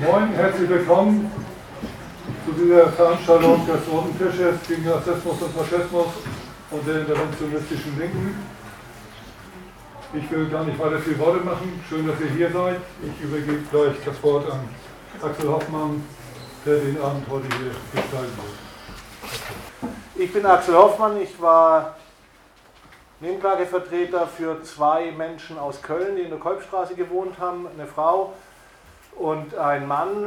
Moin, herzlich willkommen zu dieser Veranstaltung des Ordentisches gegen Rassismus und Faschismus und der interventionistischen Linken. Ich will gar nicht weiter viel Worte machen. Schön, dass ihr hier seid. Ich übergebe gleich das Wort an Axel Hoffmann, der den Abend heute hier gestalten wird. Ich bin Axel Hoffmann. Ich war Nebenklagevertreter für zwei Menschen aus Köln, die in der Kolbstraße gewohnt haben, eine Frau und ein Mann,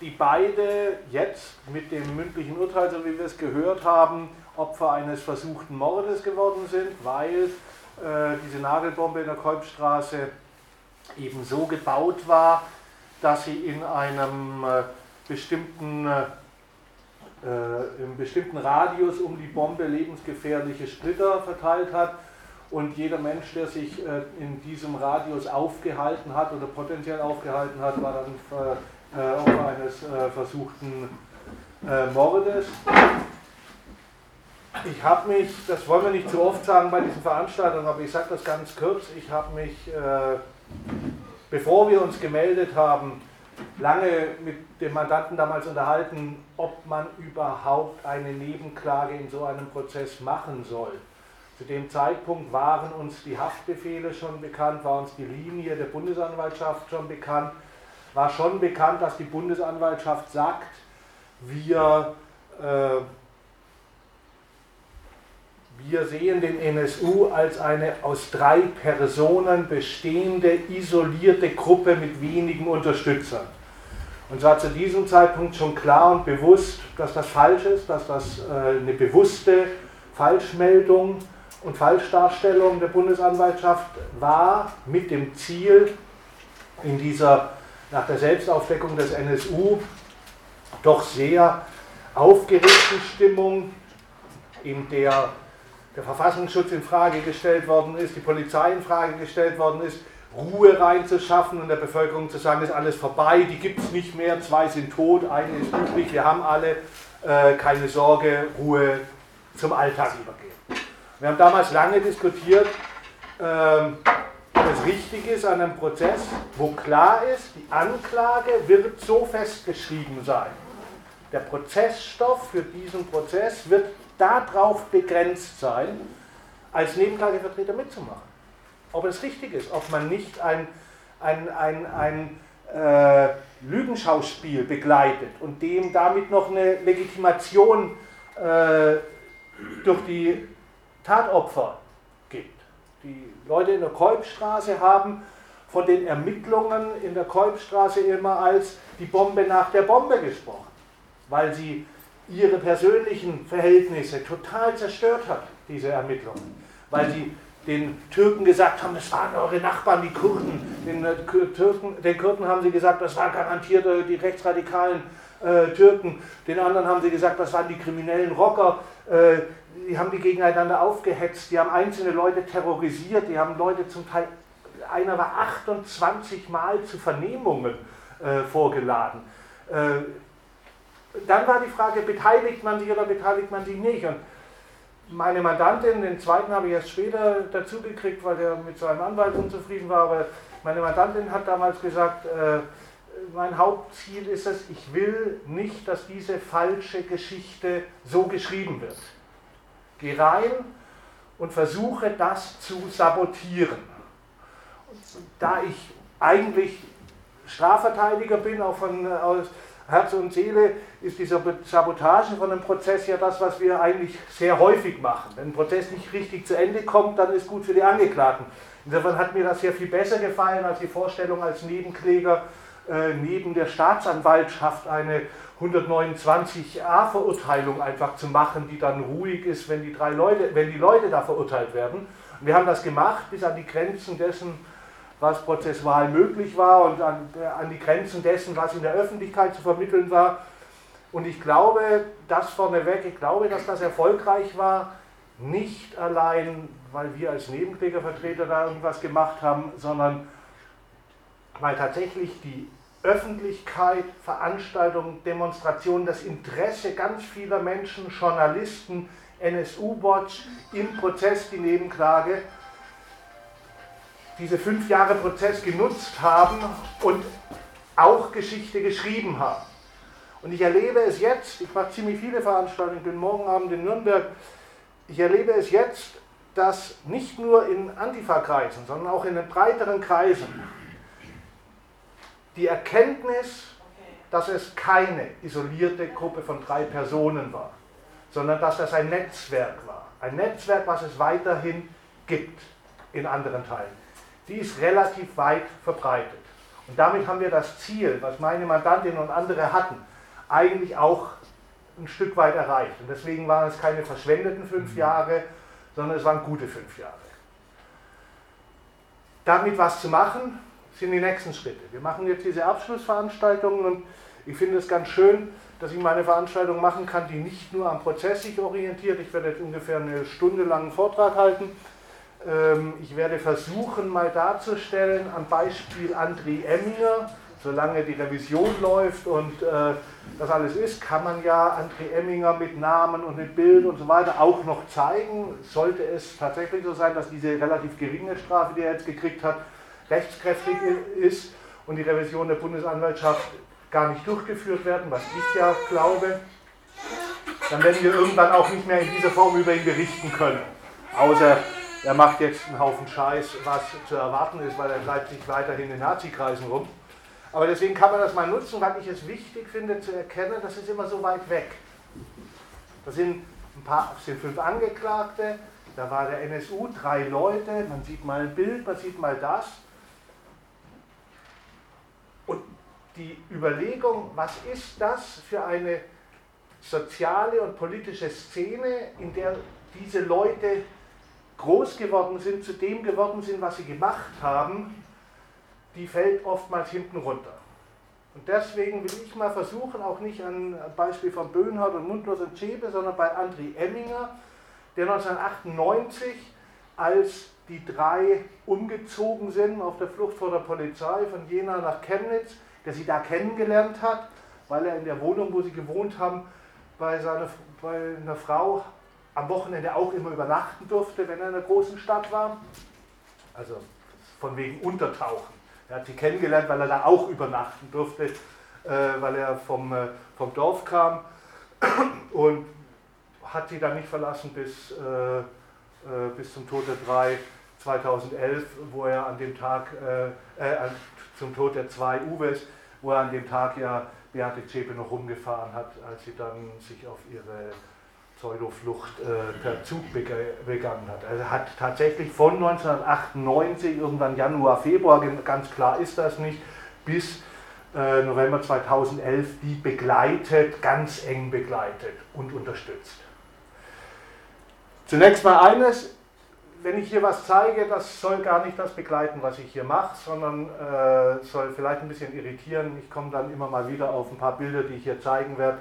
die beide jetzt mit dem mündlichen Urteil, so wie wir es gehört haben, Opfer eines versuchten Mordes geworden sind, weil äh, diese Nagelbombe in der Kolbstraße eben so gebaut war, dass sie in einem äh, bestimmten äh, äh, im bestimmten Radius um die Bombe lebensgefährliche Splitter verteilt hat. Und jeder Mensch, der sich äh, in diesem Radius aufgehalten hat oder potenziell aufgehalten hat, war dann äh, Opfer eines äh, versuchten äh, Mordes. Ich habe mich, das wollen wir nicht zu oft sagen bei diesen Veranstaltungen, aber ich sage das ganz kurz, ich habe mich, äh, bevor wir uns gemeldet haben, lange mit dem Mandanten damals unterhalten, ob man überhaupt eine Nebenklage in so einem Prozess machen soll. Zu dem Zeitpunkt waren uns die Haftbefehle schon bekannt, war uns die Linie der Bundesanwaltschaft schon bekannt, war schon bekannt, dass die Bundesanwaltschaft sagt, wir, äh, wir sehen den NSU als eine aus drei Personen bestehende, isolierte Gruppe mit wenigen Unterstützern. Und zwar zu diesem Zeitpunkt schon klar und bewusst, dass das falsch ist, dass das äh, eine bewusste Falschmeldung und Falschdarstellung der Bundesanwaltschaft war, mit dem Ziel, in dieser, nach der Selbstaufdeckung des NSU, doch sehr aufgeregten Stimmung, in der der Verfassungsschutz in Frage gestellt worden ist, die Polizei in Frage gestellt worden ist, Ruhe reinzuschaffen und der Bevölkerung zu sagen, ist alles vorbei, die gibt es nicht mehr, zwei sind tot, eine ist übrig, wir haben alle, äh, keine Sorge, Ruhe zum Alltag übergehen. Wir haben damals lange diskutiert, ähm, ob es richtig ist an einem Prozess, wo klar ist, die Anklage wird so festgeschrieben sein. Der Prozessstoff für diesen Prozess wird darauf begrenzt sein, als Nebenklagevertreter mitzumachen ob es richtig ist, ob man nicht ein, ein, ein, ein äh, Lügenschauspiel begleitet und dem damit noch eine Legitimation äh, durch die Tatopfer gibt. Die Leute in der Kolbstraße haben von den Ermittlungen in der Kolbstraße immer als die Bombe nach der Bombe gesprochen, weil sie ihre persönlichen Verhältnisse total zerstört hat, diese Ermittlungen, weil sie den Türken gesagt haben, das waren eure Nachbarn, die Kurden. Den, äh, Türken, den Kurden haben sie gesagt, das waren garantiert die rechtsradikalen äh, Türken. Den anderen haben sie gesagt, das waren die kriminellen Rocker. Äh, die haben die gegeneinander aufgehetzt, die haben einzelne Leute terrorisiert, die haben Leute zum Teil, einer war 28 Mal zu Vernehmungen äh, vorgeladen. Äh, dann war die Frage, beteiligt man sich oder beteiligt man sich nicht? Und meine Mandantin, den zweiten habe ich erst später dazu gekriegt, weil der mit seinem Anwalt unzufrieden war, aber meine Mandantin hat damals gesagt, äh, mein Hauptziel ist es, ich will nicht, dass diese falsche Geschichte so geschrieben wird. Geh rein und versuche das zu sabotieren. Da ich eigentlich Strafverteidiger bin, auch von, aus, Herz und Seele ist die Sabotage von einem Prozess ja das, was wir eigentlich sehr häufig machen. Wenn ein Prozess nicht richtig zu Ende kommt, dann ist gut für die Angeklagten. Insofern hat mir das sehr viel besser gefallen als die Vorstellung als Nebenkläger äh, neben der Staatsanwaltschaft eine 129a-Verurteilung einfach zu machen, die dann ruhig ist, wenn die, drei Leute, wenn die Leute da verurteilt werden. Wir haben das gemacht bis an die Grenzen dessen, was prozessual möglich war und an, äh, an, die Grenzen dessen, was in der Öffentlichkeit zu vermitteln war. Und ich glaube, das vorneweg, ich glaube, dass das erfolgreich war, nicht allein, weil wir als Nebenklägervertreter da irgendwas gemacht haben, sondern weil tatsächlich die Öffentlichkeit, Veranstaltungen, Demonstrationen, das Interesse ganz vieler Menschen, Journalisten, NSU-Watch im Prozess, die Nebenklage, diese fünf Jahre Prozess genutzt haben und auch Geschichte geschrieben haben. Und ich erlebe es jetzt, ich mache ziemlich viele Veranstaltungen, bin morgen Abend in Nürnberg, ich erlebe es jetzt, dass nicht nur in Antifa-Kreisen, sondern auch in den breiteren Kreisen die Erkenntnis, dass es keine isolierte Gruppe von drei Personen war, sondern dass das ein Netzwerk war. Ein Netzwerk, was es weiterhin gibt in anderen Teilen. Die ist relativ weit verbreitet. Und damit haben wir das Ziel, was meine Mandantinnen und andere hatten, eigentlich auch ein Stück weit erreicht. Und deswegen waren es keine verschwendeten fünf mhm. Jahre, sondern es waren gute fünf Jahre. Damit was zu machen, sind die nächsten Schritte. Wir machen jetzt diese Abschlussveranstaltungen und ich finde es ganz schön, dass ich meine Veranstaltung machen kann, die nicht nur am Prozess sich orientiert. Ich werde jetzt ungefähr eine Stunde lang einen Vortrag halten. Ähm, ich werde versuchen, mal darzustellen, am Beispiel André Emminger, solange die Revision läuft und äh, das alles ist, kann man ja André Emminger mit Namen und mit Bild und so weiter auch noch zeigen. Sollte es tatsächlich so sein, dass diese relativ geringe Strafe, die er jetzt gekriegt hat, rechtskräftig ist und die Revision der Bundesanwaltschaft gar nicht durchgeführt werden, was ich ja glaube, dann werden wir irgendwann auch nicht mehr in dieser Form über ihn berichten können. Außer er macht jetzt einen Haufen Scheiß, was zu erwarten ist, weil er treibt sich weiterhin in Nazi-Kreisen rum. Aber deswegen kann man das mal nutzen, weil ich es wichtig finde zu erkennen, das ist immer so weit weg. Da sind ein paar, sind fünf Angeklagte, da war der NSU, drei Leute, man sieht mal ein Bild, man sieht mal das. Und die Überlegung, was ist das für eine soziale und politische Szene, in der diese Leute groß geworden sind, zu dem geworden sind, was sie gemacht haben, die fällt oftmals hinten runter. Und deswegen will ich mal versuchen, auch nicht an Beispiel von Böhnhardt und Mundlos und Schäbe, sondern bei André Emminger, der 1998, als die drei umgezogen sind auf der Flucht vor der Polizei von Jena nach Chemnitz, der sie da kennengelernt hat, weil er in der Wohnung, wo sie gewohnt haben, bei, seiner, bei einer Frau am Wochenende auch immer übernachten durfte, wenn er in einer großen Stadt war. Also von wegen Untertauchen. Er hat sie kennengelernt, weil er da auch übernachten durfte, äh, weil er vom, äh, vom Dorf kam und hat sie dann nicht verlassen bis, äh, äh bis zum Tod der drei 2011, wo er an dem Tag, äh, äh, zum Tod der zwei Uwes, wo er an dem Tag ja Beate Zschäpe noch rumgefahren hat, als sie dann sich auf ihre Pseudoflucht äh, per Zug begangen hat. Also hat tatsächlich von 1998, irgendwann Januar, Februar, ganz klar ist das nicht, bis äh, November 2011 die begleitet, ganz eng begleitet und unterstützt. Zunächst mal eines, wenn ich hier was zeige, das soll gar nicht das begleiten, was ich hier mache, sondern äh, soll vielleicht ein bisschen irritieren. Ich komme dann immer mal wieder auf ein paar Bilder, die ich hier zeigen werde,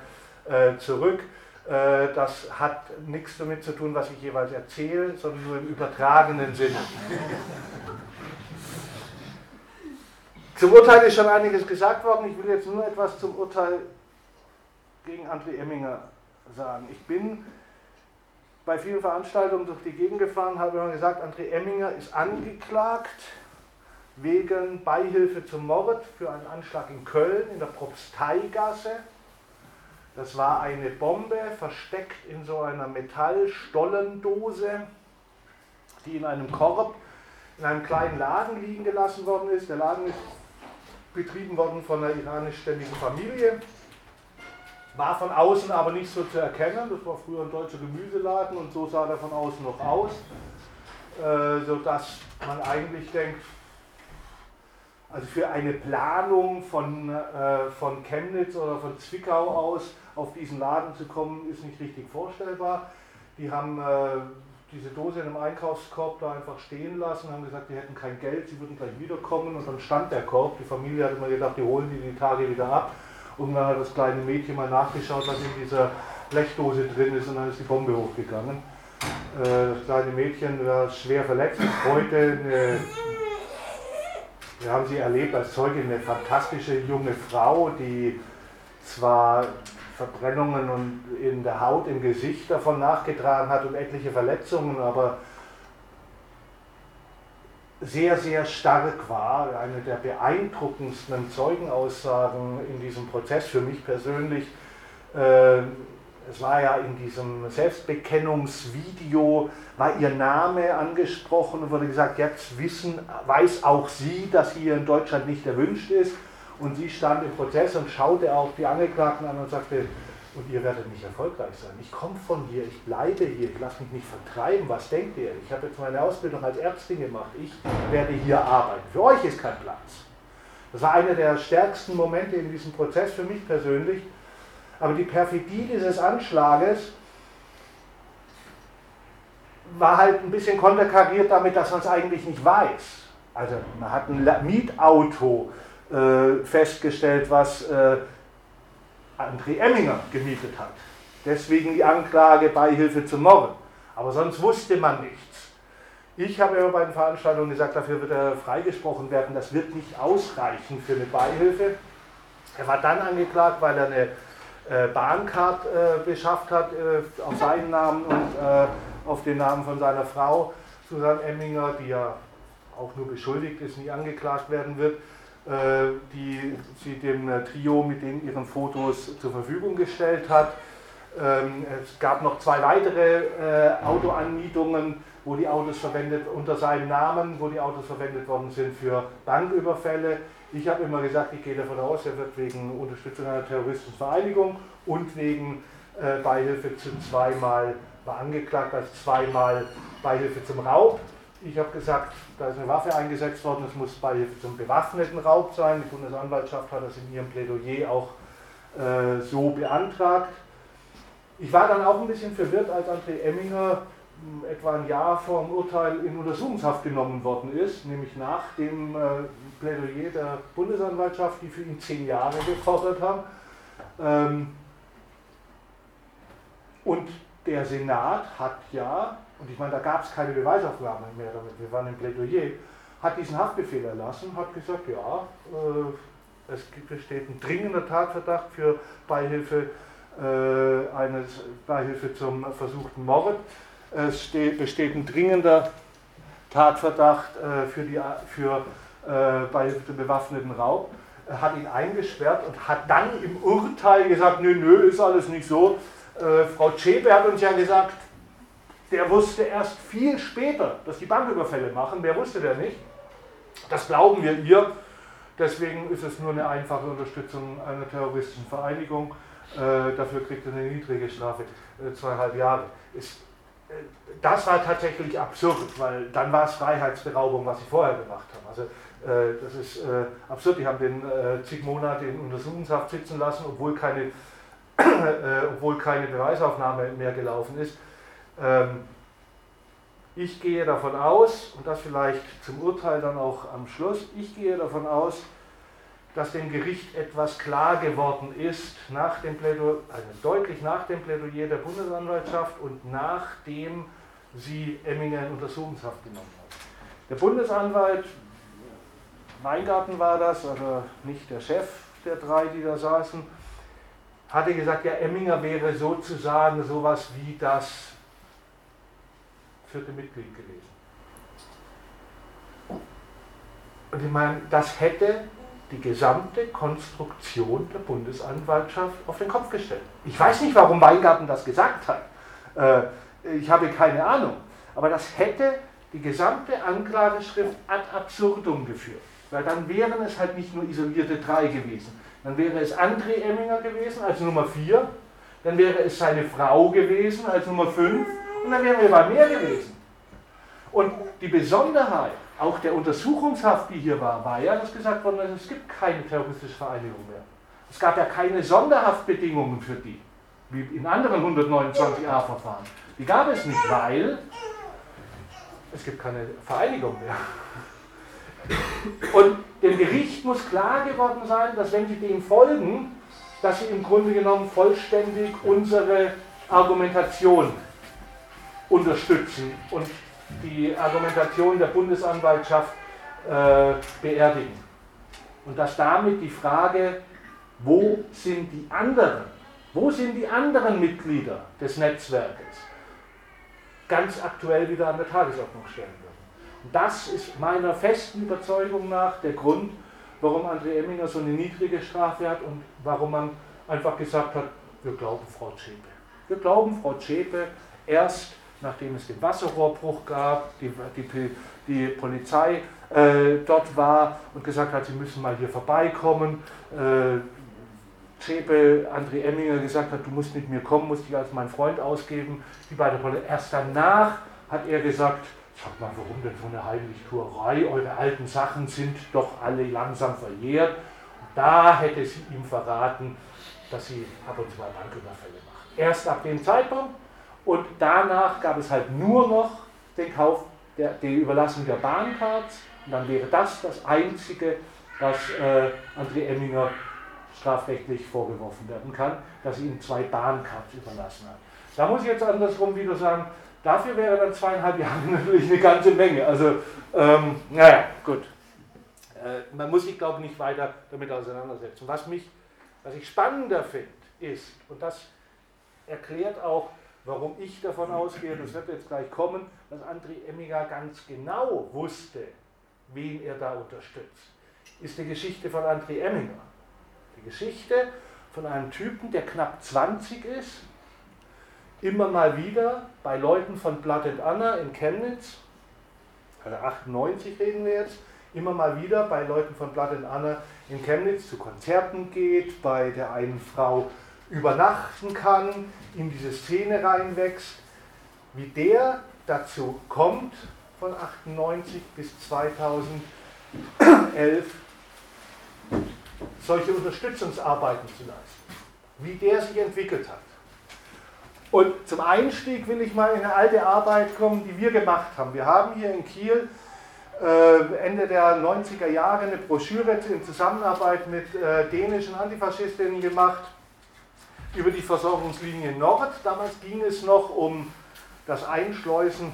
äh, zurück. Äh, das hat nichts damit zu tun, was ich jeweils erzähle, sondern nur im übertragenen Sinne. Zum Urteil ist schon einiges gesagt worden. Ich will jetzt nur etwas zum Urteil gegen André Emminger sagen. Ich bin bei vielen Veranstaltungen durch die Gegend gefahren, habe immer gesagt, André Emminger ist angeklagt wegen Beihilfe zum Mord für einen Anschlag in Köln in der Propsteigasse. Das war eine Bombe, versteckt in so einer Metallstollendose, die in einem Korb in einem kleinen Laden liegen gelassen worden ist. Der Laden ist betrieben worden von einer iranischstämmigen Familie. War von außen aber nicht so zu erkennen. Das war früher ein deutscher Gemüseladen und so sah der von außen noch aus. Äh, sodass man eigentlich denkt, also für eine Planung von, äh, von Chemnitz oder von Zwickau aus auf diesen Laden zu kommen, ist nicht richtig vorstellbar. Die haben äh, diese Dose in einem Einkaufskorb da einfach stehen lassen, haben gesagt, die hätten kein Geld, sie würden gleich wiederkommen und dann stand der Korb. Die Familie hat immer gedacht, die holen die die Tage wieder ab. Und dann hat das kleine Mädchen mal nachgeschaut, was in dieser Blechdose drin ist und dann ist die Bombe hochgegangen. Äh, das kleine Mädchen war schwer verletzt, heute eine wir haben sie erlebt als Zeugin, eine fantastische junge Frau, die zwar Verbrennungen in der Haut, im Gesicht davon nachgetragen hat und etliche Verletzungen, aber sehr, sehr stark war, eine der beeindruckendsten Zeugenaussagen in diesem Prozess für mich persönlich. Äh, es war ja in diesem Selbstbekennungsvideo, war ihr Name angesprochen und wurde gesagt, jetzt wissen, weiß auch sie, dass hier in Deutschland nicht erwünscht ist. Und sie stand im Prozess und schaute auch die Angeklagten an und sagte, und ihr werdet nicht erfolgreich sein. Ich komme von hier, ich bleibe hier, ich lasse mich nicht vertreiben. Was denkt ihr? Ich habe jetzt meine Ausbildung als Ärztin gemacht. Ich werde hier arbeiten. Für euch ist kein Platz. Das war einer der stärksten Momente in diesem Prozess für mich persönlich. Aber die Perfidie dieses Anschlages war halt ein bisschen konterkariert damit, dass man es eigentlich nicht weiß. Also man hat ein Mietauto äh, festgestellt, was äh, André Emminger gemietet hat. Deswegen die Anklage Beihilfe zum Morden. Aber sonst wusste man nichts. Ich habe immer bei den Veranstaltungen gesagt, dafür wird er freigesprochen werden. Das wird nicht ausreichen für eine Beihilfe. Er war dann angeklagt, weil er eine äh, Bahncard äh, beschafft hat äh, auf seinen Namen und auf den Namen von seiner Frau Susanne Emminger, die ja auch nur beschuldigt ist, nie angeklagt werden wird. Äh, die sie dem äh, Trio mit den ihren Fotos zur Verfügung gestellt hat. Ähm, es gab noch zwei weitere äh, Autoanmietungen, wo die Autos verwendet unter seinem Namen, wo die Autos verwendet worden sind für Banküberfälle. Ich habe immer gesagt, ich gehe davon aus, er wird wegen Unterstützung einer terroristischen Vereinigung und wegen Beihilfe zu zweimal, war angeklagt als zweimal Beihilfe zum Raub ich habe gesagt, da ist eine Waffe eingesetzt worden, es muss bei zum bewaffneten Raub sein. Die Bundesanwaltschaft hat das in ihrem Plädoyer auch äh, so beantragt. Ich war dann auch ein bisschen verwirrt, als André Emminger hm, etwa ein Jahr vor dem Urteil in Untersuchungshaft genommen worden ist, nämlich nach dem äh, Plädoyer der Bundesanwaltschaft, die für ihn zehn Jahre gefordert haben. Ähm, und der Senat hat ja und ich meine, da gab es keine Beweisaufnahme mehr damit, wir waren im Plädoyer, hat diesen Haftbefehl erlassen, hat gesagt, ja, äh, es besteht ein dringender Tatverdacht für Beihilfe, äh, eines, Beihilfe zum versuchten Mord. Es steht, besteht ein dringender Tatverdacht äh, für, die, für äh, Beihilfe zum bewaffneten Raub. Hat ihn eingesperrt und hat dann im Urteil gesagt, nö, nö, ist alles nicht so. Äh, Frau Zschäpe hat uns ja gesagt, der wusste erst viel später, dass die Banküberfälle machen. Wer wusste der nicht? Das glauben wir ihr. Deswegen ist es nur eine einfache Unterstützung einer terroristischen Vereinigung. Äh, dafür kriegt er eine niedrige Strafe, äh, zweieinhalb Jahre. Ist, äh, das war tatsächlich absurd, weil dann war es Freiheitsberaubung, was sie vorher gemacht haben. Also äh, das ist äh, absurd. Die haben den äh, zig Monate in Untersuchungshaft sitzen lassen, obwohl keine, obwohl keine Beweisaufnahme mehr gelaufen ist. Ähm, ich gehe davon aus, und das vielleicht zum Urteil dann auch am Schluss, ich gehe davon aus, dass dem Gericht etwas klar geworden ist, nach dem Plädoyer, also deutlich nach dem Plädoyer der Bundesanwaltschaft und nachdem sie Emminger in Untersuchungshaft genommen hat. Der Bundesanwalt, Weingarten war das, also nicht der Chef der drei, die da saßen, hatte gesagt, ja, Emminger wäre sozusagen sowas wie das vierte Mitglied gewesen. Und ich meine, das hätte die gesamte Konstruktion der Bundesanwaltschaft auf den Kopf gestellt. Ich weiß nicht, warum Weingarten das gesagt hat. Äh, ich habe keine Ahnung. Aber das hätte die gesamte Anklageschrift ad absurdum geführt. Weil dann wären es halt nicht nur isolierte drei gewesen. Dann wäre es André Emminger gewesen als Nummer vier. Dann wäre es seine Frau gewesen als Nummer fünf und dann wären wir bei mehr gewesen. Und die Besonderheit auch der Untersuchungshaft, die hier war, war ja, dass gesagt worden ist, es gibt keine terroristische Vereinigung mehr. Es gab ja keine Sonderhaftbedingungen für die, wie in anderen 129a-Verfahren. Die gab es nicht, weil es gibt keine Vereinigung mehr. Und dem Gericht muss klar geworden sein, dass wenn sie dem folgen, dass sie im Grunde genommen vollständig unsere Argumentation unterstützen und die Argumentation der Bundesanwaltschaft äh, beerdigen. Und dass damit die Frage, wo sind die anderen, wo sind die anderen Mitglieder des Netzwerkes, ganz aktuell wieder an der Tagesordnung stellen würden. Das ist meiner festen Überzeugung nach der Grund, warum André Emminger so eine niedrige Strafe hat und warum man einfach gesagt hat, wir glauben Frau Zschäpe. Wir glauben Frau Zschäpe erst, nachdem es den Wasserrohrbruch gab, die, die, die Polizei äh, dort war und gesagt hat, sie müssen mal hier vorbeikommen. Äh, Zschäpe, André Emminger gesagt hat, du musst mit mir kommen, musst dich als mein Freund ausgeben. Die beiden Polizei. Erst danach hat er gesagt, Sag mal, warum denn so eine Heimlichtuerei? Eure alten Sachen sind doch alle langsam verjährt. Da hätte sie ihm verraten, dass sie ab und zu mal Banküberfälle macht. Erst ab dem Zeitpunkt und danach gab es halt nur noch den Kauf, der, die Überlassung der Bahncards. Und dann wäre das das Einzige, was äh, André Emminger strafrechtlich vorgeworfen werden kann, dass sie ihm zwei Bahncards überlassen hat. Da muss ich jetzt andersrum wieder sagen, Dafür wäre dann zweieinhalb Jahre natürlich eine ganze Menge. Also, ähm, naja, gut. Äh, man muss sich, glaube ich, nicht weiter damit auseinandersetzen. Was, mich, was ich spannender finde, ist, und das erklärt auch, warum ich davon ausgehe, das wird jetzt gleich kommen, dass André Emminger ganz genau wusste, wen er da unterstützt, ist die Geschichte von André Emminger. Die Geschichte von einem Typen, der knapp 20 ist, immer mal wieder bei Leuten von Blood and Anna in Chemnitz, also 98 reden wir jetzt, immer mal wieder bei Leuten von Blood and Anna in Chemnitz zu Konzerten geht, bei der einen Frau übernachten kann, in diese Szene reinwächst, wie der dazu kommt, von 98 bis 2011 solche Unterstützungsarbeiten zu leisten, wie der sich entwickelt hat. Und zum Einstieg will ich mal in eine alte Arbeit kommen, die wir gemacht haben. Wir haben hier in Kiel äh, Ende der 90er Jahre eine Broschüre in Zusammenarbeit mit äh, dänischen Antifaschistinnen gemacht über die Versorgungslinie Nord. Damals ging es noch um das Einschleusen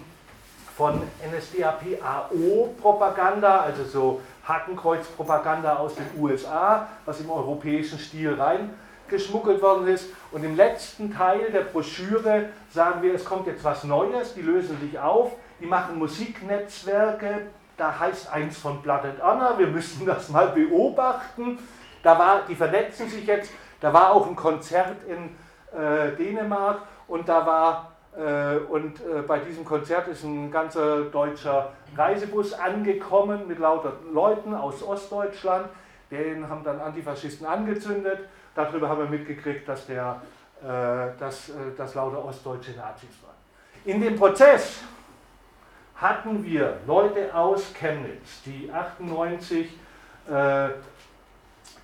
von NSDAP-AO-Propaganda, also so Hakenkreuz-Propaganda aus den USA, was im europäischen Stil rein geschmuggelt worden ist. Und im letzten Teil der Broschüre sagen wir, es kommt jetzt was Neues, die lösen sich auf, die machen Musiknetzwerke, da heißt eins von Blood and Honor, wir müssen das mal beobachten. Da war, die vernetzen sich jetzt, da war auch ein Konzert in äh, Dänemark und da war äh, und äh, bei diesem Konzert ist ein ganzer deutscher Reisebus angekommen mit lauter Leuten aus Ostdeutschland. Den haben dann Antifaschisten angezündet Darüber haben wir mitgekriegt, dass, der, äh, dass, äh, dass lauter ostdeutsche Nazis waren. In dem Prozess hatten wir Leute aus Chemnitz, die 98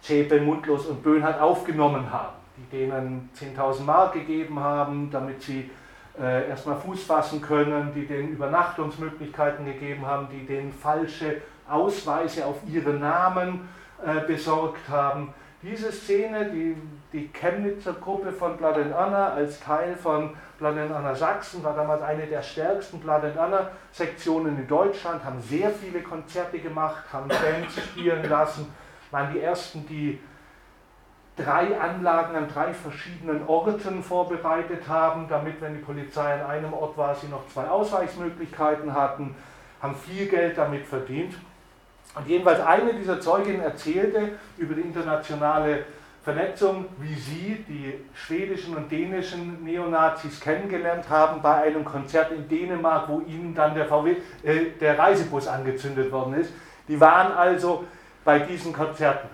Zschäpe, Mundlos und Böhnhardt aufgenommen haben, die denen 10.000 Mark gegeben haben, damit sie äh, erstmal Fuß fassen können, die denen Übernachtungsmöglichkeiten gegeben haben, die denen falsche Ausweise auf ihre Namen äh, besorgt haben, diese Szene, die, die Chemnitzer Gruppe von Blood and Honor als Teil von Blood and Honor Sachsen, war damals eine der stärksten Blood and Honor Sektionen in Deutschland, haben sehr viele Konzerte gemacht, haben Bands spielen lassen, waren die ersten, die drei Anlagen an drei verschiedenen Orten vorbereitet haben, damit, wenn die Polizei an einem Ort war, sie noch zwei Ausweichmöglichkeiten hatten, haben viel Geld damit verdient. Und jedenfalls eine dieser Zeuginnen erzählte über die internationale Vernetzung, wie sie die schwedischen und dänischen Neonazis kennengelernt haben bei einem Konzert in Dänemark, wo ihnen dann der, VW, äh, der Reisebus angezündet worden ist. Die waren also bei diesen Konzerten.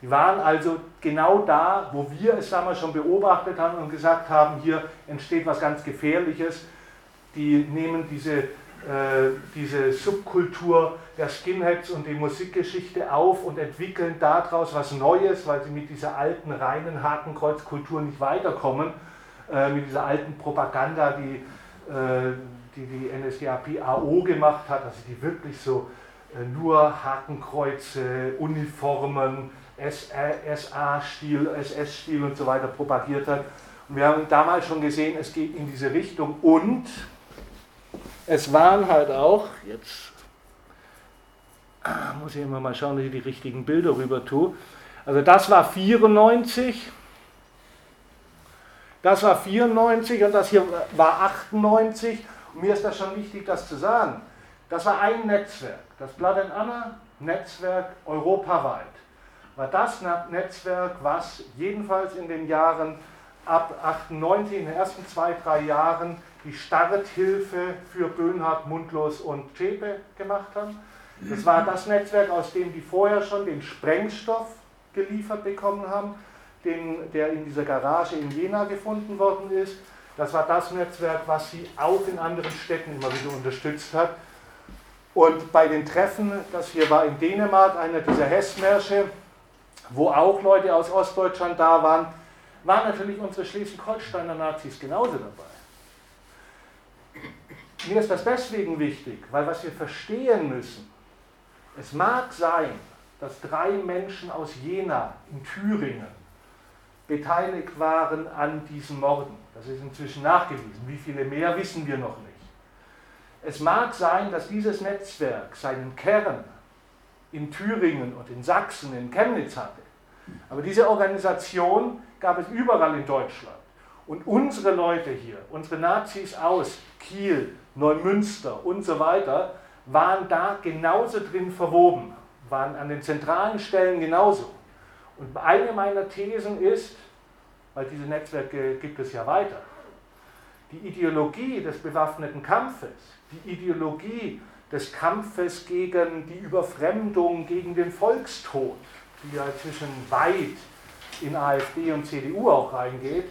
Die waren also genau da, wo wir es damals schon beobachtet haben und gesagt haben, hier entsteht was ganz Gefährliches. Die nehmen diese äh, diese Subkultur der Skinheads und die Musikgeschichte auf und entwickeln daraus was Neues, weil sie mit dieser alten reinen Hakenkreuzkultur nicht weiterkommen, äh, mit dieser alten Propaganda, die äh, die, die NSDAP AO gemacht hat, also die wirklich so nur Hakenkreuze, Uniformen, SA-Stil, SS-Stil und so weiter propagiert hat. Und wir haben damals schon gesehen, es geht in diese Richtung und es waren halt auch, jetzt ah, muss ich immer mal schauen, dass ich die richtigen Bilder rüber tue. Also das war 94, das war 94 und das hier war 98. Und mir ist das schon wichtig, das zu sagen. Das war ein Netzwerk, das Blood and Honor Netzwerk europaweit. War das Netzwerk, was jedenfalls in den Jahren ab 98, in den ersten zwei, drei Jahren, die Starthilfe für Böhnhardt, Mundlos und Zschäpe gemacht haben. Das war das Netzwerk, aus dem die vorher schon den Sprengstoff geliefert bekommen haben, den, der in dieser Garage in Jena gefunden worden ist. Das war das Netzwerk, was sie auch in anderen Städten immer wieder unterstützt hat. Und bei den Treffen, das hier war in Dänemark, einer dieser Hessmärsche, wo auch Leute aus Ostdeutschland da waren, waren natürlich unsere Schleswig-Holsteiner Nazis genauso dabei. Mir ist das deswegen wichtig, weil was wir verstehen müssen, es mag sein, dass drei Menschen aus Jena in Thüringen beteiligt waren an diesen Morden. Das ist inzwischen nachgewiesen. Wie viele mehr wissen wir noch nicht. Es mag sein, dass dieses Netzwerk seinen Kern in Thüringen und in Sachsen, in Chemnitz hatte. Aber diese Organisation gab es überall in Deutschland. Und unsere Leute hier, unsere Nazis aus Kiel, Neumünster und so weiter, waren da genauso drin verwoben, waren an den zentralen Stellen genauso. Und eine meiner Thesen ist, weil diese Netzwerke gibt es ja weiter, die Ideologie des bewaffneten Kampfes, die Ideologie des Kampfes gegen die Überfremdung, gegen den Volkstod, die ja zwischen weit in AfD und CDU auch reingeht,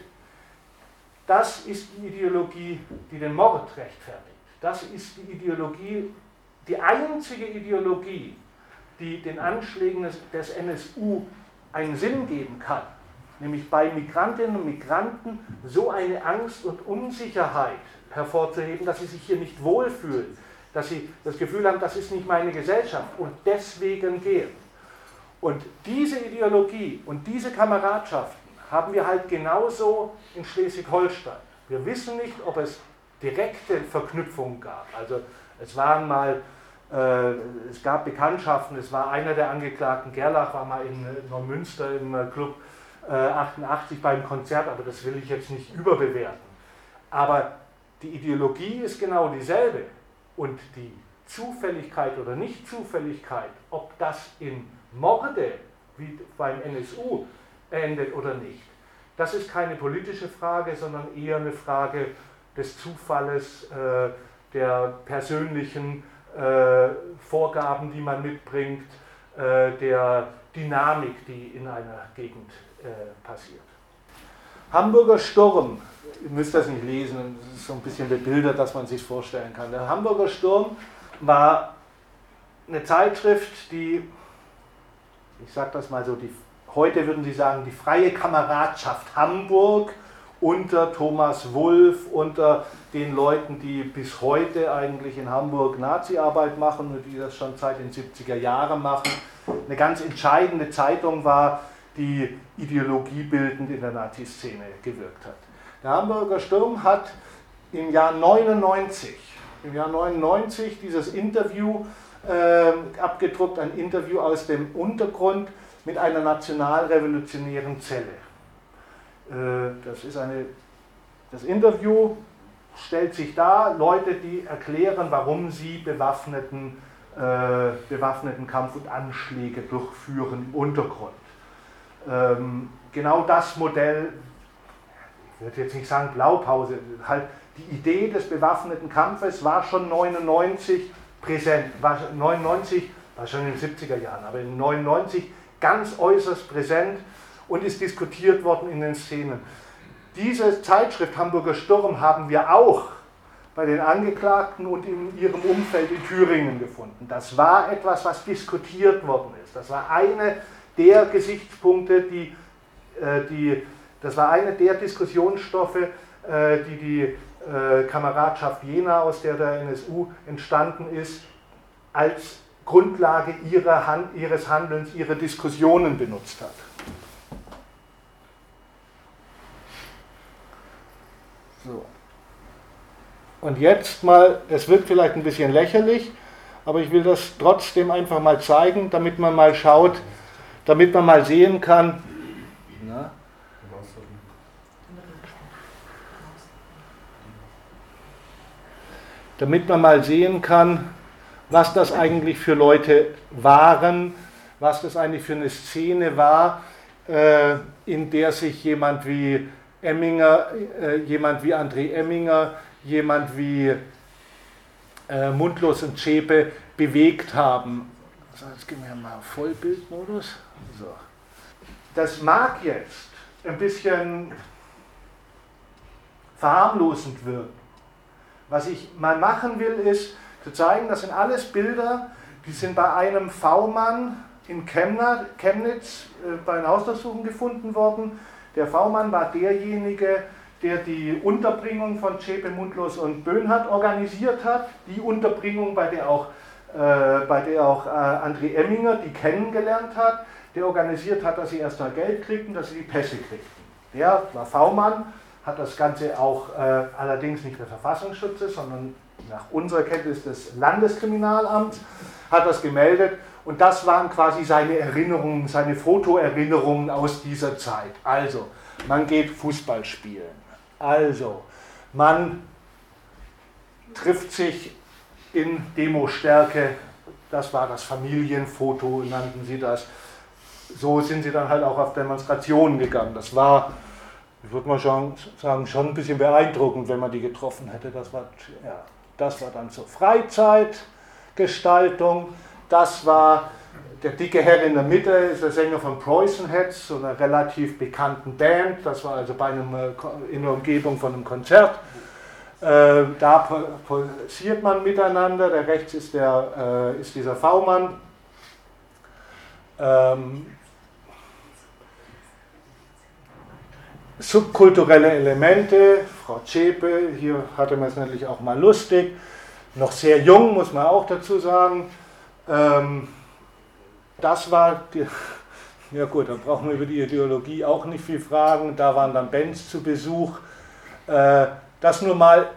das ist die Ideologie, die den Mord rechtfertigt. Das ist die Ideologie, die einzige Ideologie, die den Anschlägen des, NSU einen Sinn geben kann, nämlich bei Migrantinnen und Migranten so eine Angst und Unsicherheit hervorzuheben, dass sie sich hier nicht wohlfühlen, dass sie das Gefühl haben, das ist nicht meine Gesellschaft und deswegen gehen. Und diese Ideologie und diese Kameradschaften haben wir halt genauso in Schleswig-Holstein. Wir wissen nicht, ob es direkte Verknüpfungen gab. Also es waren mal, äh, es gab Bekanntschaften, es war einer der Angeklagten, Gerlach war mal in Neumünster im äh, Club äh, 88 beim Konzert, aber das will ich jetzt nicht überbewerten. Aber die Ideologie ist genau dieselbe und die Zufälligkeit oder Nicht-Zufälligkeit, ob das in Morde wie beim NSU endet oder nicht, das ist keine politische Frage, sondern eher eine Frage des Zufalles, äh, der persönlichen äh, Vorgaben, die man mitbringt, äh, der Dynamik, die in einer Gegend äh, passiert. Hamburger Sturm, ihr müsst das nicht lesen, es ist so ein bisschen bebildert, dass man sich vorstellen kann. Der Hamburger Sturm war eine Zeitschrift, die ich sage das mal so, die, heute würden Sie sagen, die freie Kameradschaft Hamburg unter Thomas Wulff, unter den Leuten, die bis heute eigentlich in Hamburg Nazi-Arbeit machen und die das schon seit den 70er Jahren machen, eine ganz entscheidende Zeitung war, die ideologiebildend in der Nazi-Szene gewirkt hat. Der Hamburger Sturm hat im Jahr 99, im Jahr 99 dieses Interview äh, abgedruckt, ein Interview aus dem Untergrund mit einer nationalrevolutionären Zelle. Äh, das ist eine, das Interview stellt sich dar, Leute, die erklären, warum sie bewaffneten, äh, bewaffneten Kampf und Anschläge durchführen im Untergrund. Ähm, genau das Modell, ich würde jetzt nicht sagen Blaupause, halt die Idee des bewaffneten Kampfes war schon 1999 präsent. War 99, war schon in den 70er Jahren, aber in 99 ganz äußerst präsent und ist diskutiert worden in den Szenen. Diese Zeitschrift Hamburger Sturm haben wir auch bei den Angeklagten und in ihrem Umfeld in Thüringen gefunden. Das war etwas, was diskutiert worden ist. Das war eine der Gesichtspunkte, die, äh, die das war eine der Diskussionsstoffe, äh, die die äh, Kameradschaft Jena, aus der der NSU entstanden ist, als Grundlage Hand, ihres Handelns, ihrer Diskussionen benutzt hat. So. Und jetzt mal, es wird vielleicht ein bisschen lächerlich, aber ich will das trotzdem einfach mal zeigen, damit man mal schaut, damit man mal sehen kann, na, damit man mal sehen kann, was das eigentlich für Leute waren, was das eigentlich für eine Szene war, äh, in der sich jemand wie Emminger, äh, jemand wie André Emminger, jemand wie äh, Mundlos und Zschäpe bewegt haben. So, jetzt gehen wir mal Vollbildmodus. So. Das mag jetzt ein bisschen verharmlosend wirken. Was ich mal machen will, ist zu zeigen, das sind alles Bilder, die sind bei einem V-Mann in Chemnitz äh, bei den Hausdurchsuchungen gefunden worden. Der V-Mann war derjenige, der die Unterbringung von Zschäpe, Mundlos und Böhnhardt organisiert hat. Die Unterbringung, bei der auch, bei der auch äh, André Emminger die kennengelernt hat, der organisiert hat, dass sie erst mal Geld kriegten, dass sie die Pässe kriegten. Der war V-Mann, hat das Ganze auch äh, allerdings nicht der Verfassungsschutz, sondern nach unserer Kenntnis des Landeskriminalamts, hat das gemeldet und das waren quasi seine Erinnerungen, seine Fotoerinnerungen aus dieser Zeit. Also, man geht Fußball spielen. Also, man trifft sich in Demostärke. Das war das Familienfoto, nannten sie das. So sind sie dann halt auch auf Demonstrationen gegangen. Das war, ich würde mal schon sagen, schon ein bisschen beeindruckend, wenn man die getroffen hätte. Das war, ja, das war dann so Freizeitgestaltung. Das war der dicke Herr in der Mitte, ist der Sänger von Poison Heads, so einer relativ bekannten Band. Das war also bei einem, äh, in der Umgebung von einem Konzert. Äh, da posiert man miteinander. Der rechts ist, der, äh, ist dieser V-Mann. Ähm, subkulturelle Elemente, Frau Zschäpe, hier hatte man es natürlich auch mal lustig, noch sehr jung, muss man auch dazu sagen. Ähm, das war die, ja gut, dann brauchen wir über die Ideologie auch nicht viel fragen. Da waren dann Bands zu Besuch. Äh, das nur mal,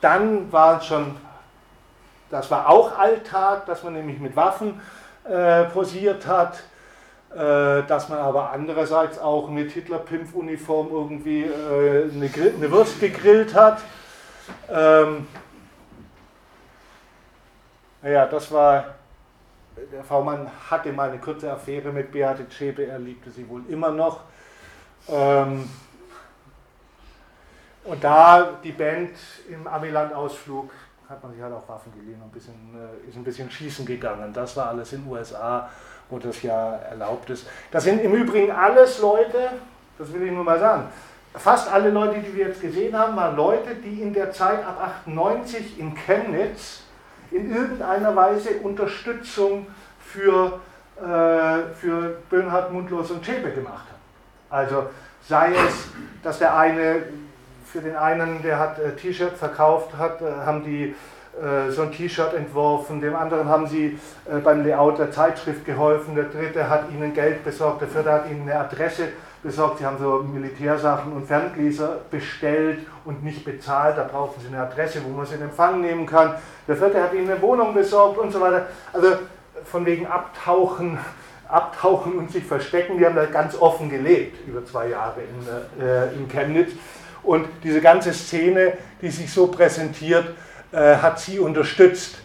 dann war schon, das war auch Alltag, dass man nämlich mit Waffen äh, posiert hat, äh, dass man aber andererseits auch mit Hitler-Pimpf-Uniform irgendwie äh, eine, eine, Wurst gegrillt hat. Ähm, ja, das war, der V-Mann hatte mal eine kurze Affäre mit Beate Zschäpe, er liebte sie wohl immer noch. Ähm, und da die Band im Amiland-Ausflug hat man sich halt auch Waffen geliehen und ein bisschen, äh, ist ein bisschen schießen gegangen. Das war alles in den USA, wo das ja erlaubt ist. Das sind im Übrigen alles Leute, das will ich nur mal sagen, fast alle Leute, die wir jetzt gesehen haben, waren Leute, die in der Zeit ab 98 in Chemnitz in irgendeiner Weise Unterstützung für, äh, für Böhnhardt, Mundlos und Zschäpe gemacht haben. Also sei es, dass der eine, für den einen, der hat äh, T-Shirt verkauft hat, äh, haben die äh, so ein T-Shirt entworfen, dem anderen haben sie äh, beim Layout der Zeitschrift geholfen, der dritte hat ihnen Geld besorgt, der vierte hat ihnen eine Adresse besorgt, sie haben so Militärsachen und Ferngläser bestellt und nicht bezahlt, da brauchten sie eine Adresse, wo man sie in Empfang nehmen kann. Der vierte hat ihnen eine Wohnung besorgt und so weiter. Also von wegen Abtauchen, Abtauchen und sich verstecken, die haben da ganz offen gelebt über zwei Jahre in, äh, in Chemnitz. Und diese ganze Szene, die sich so präsentiert, äh, hat sie unterstützt.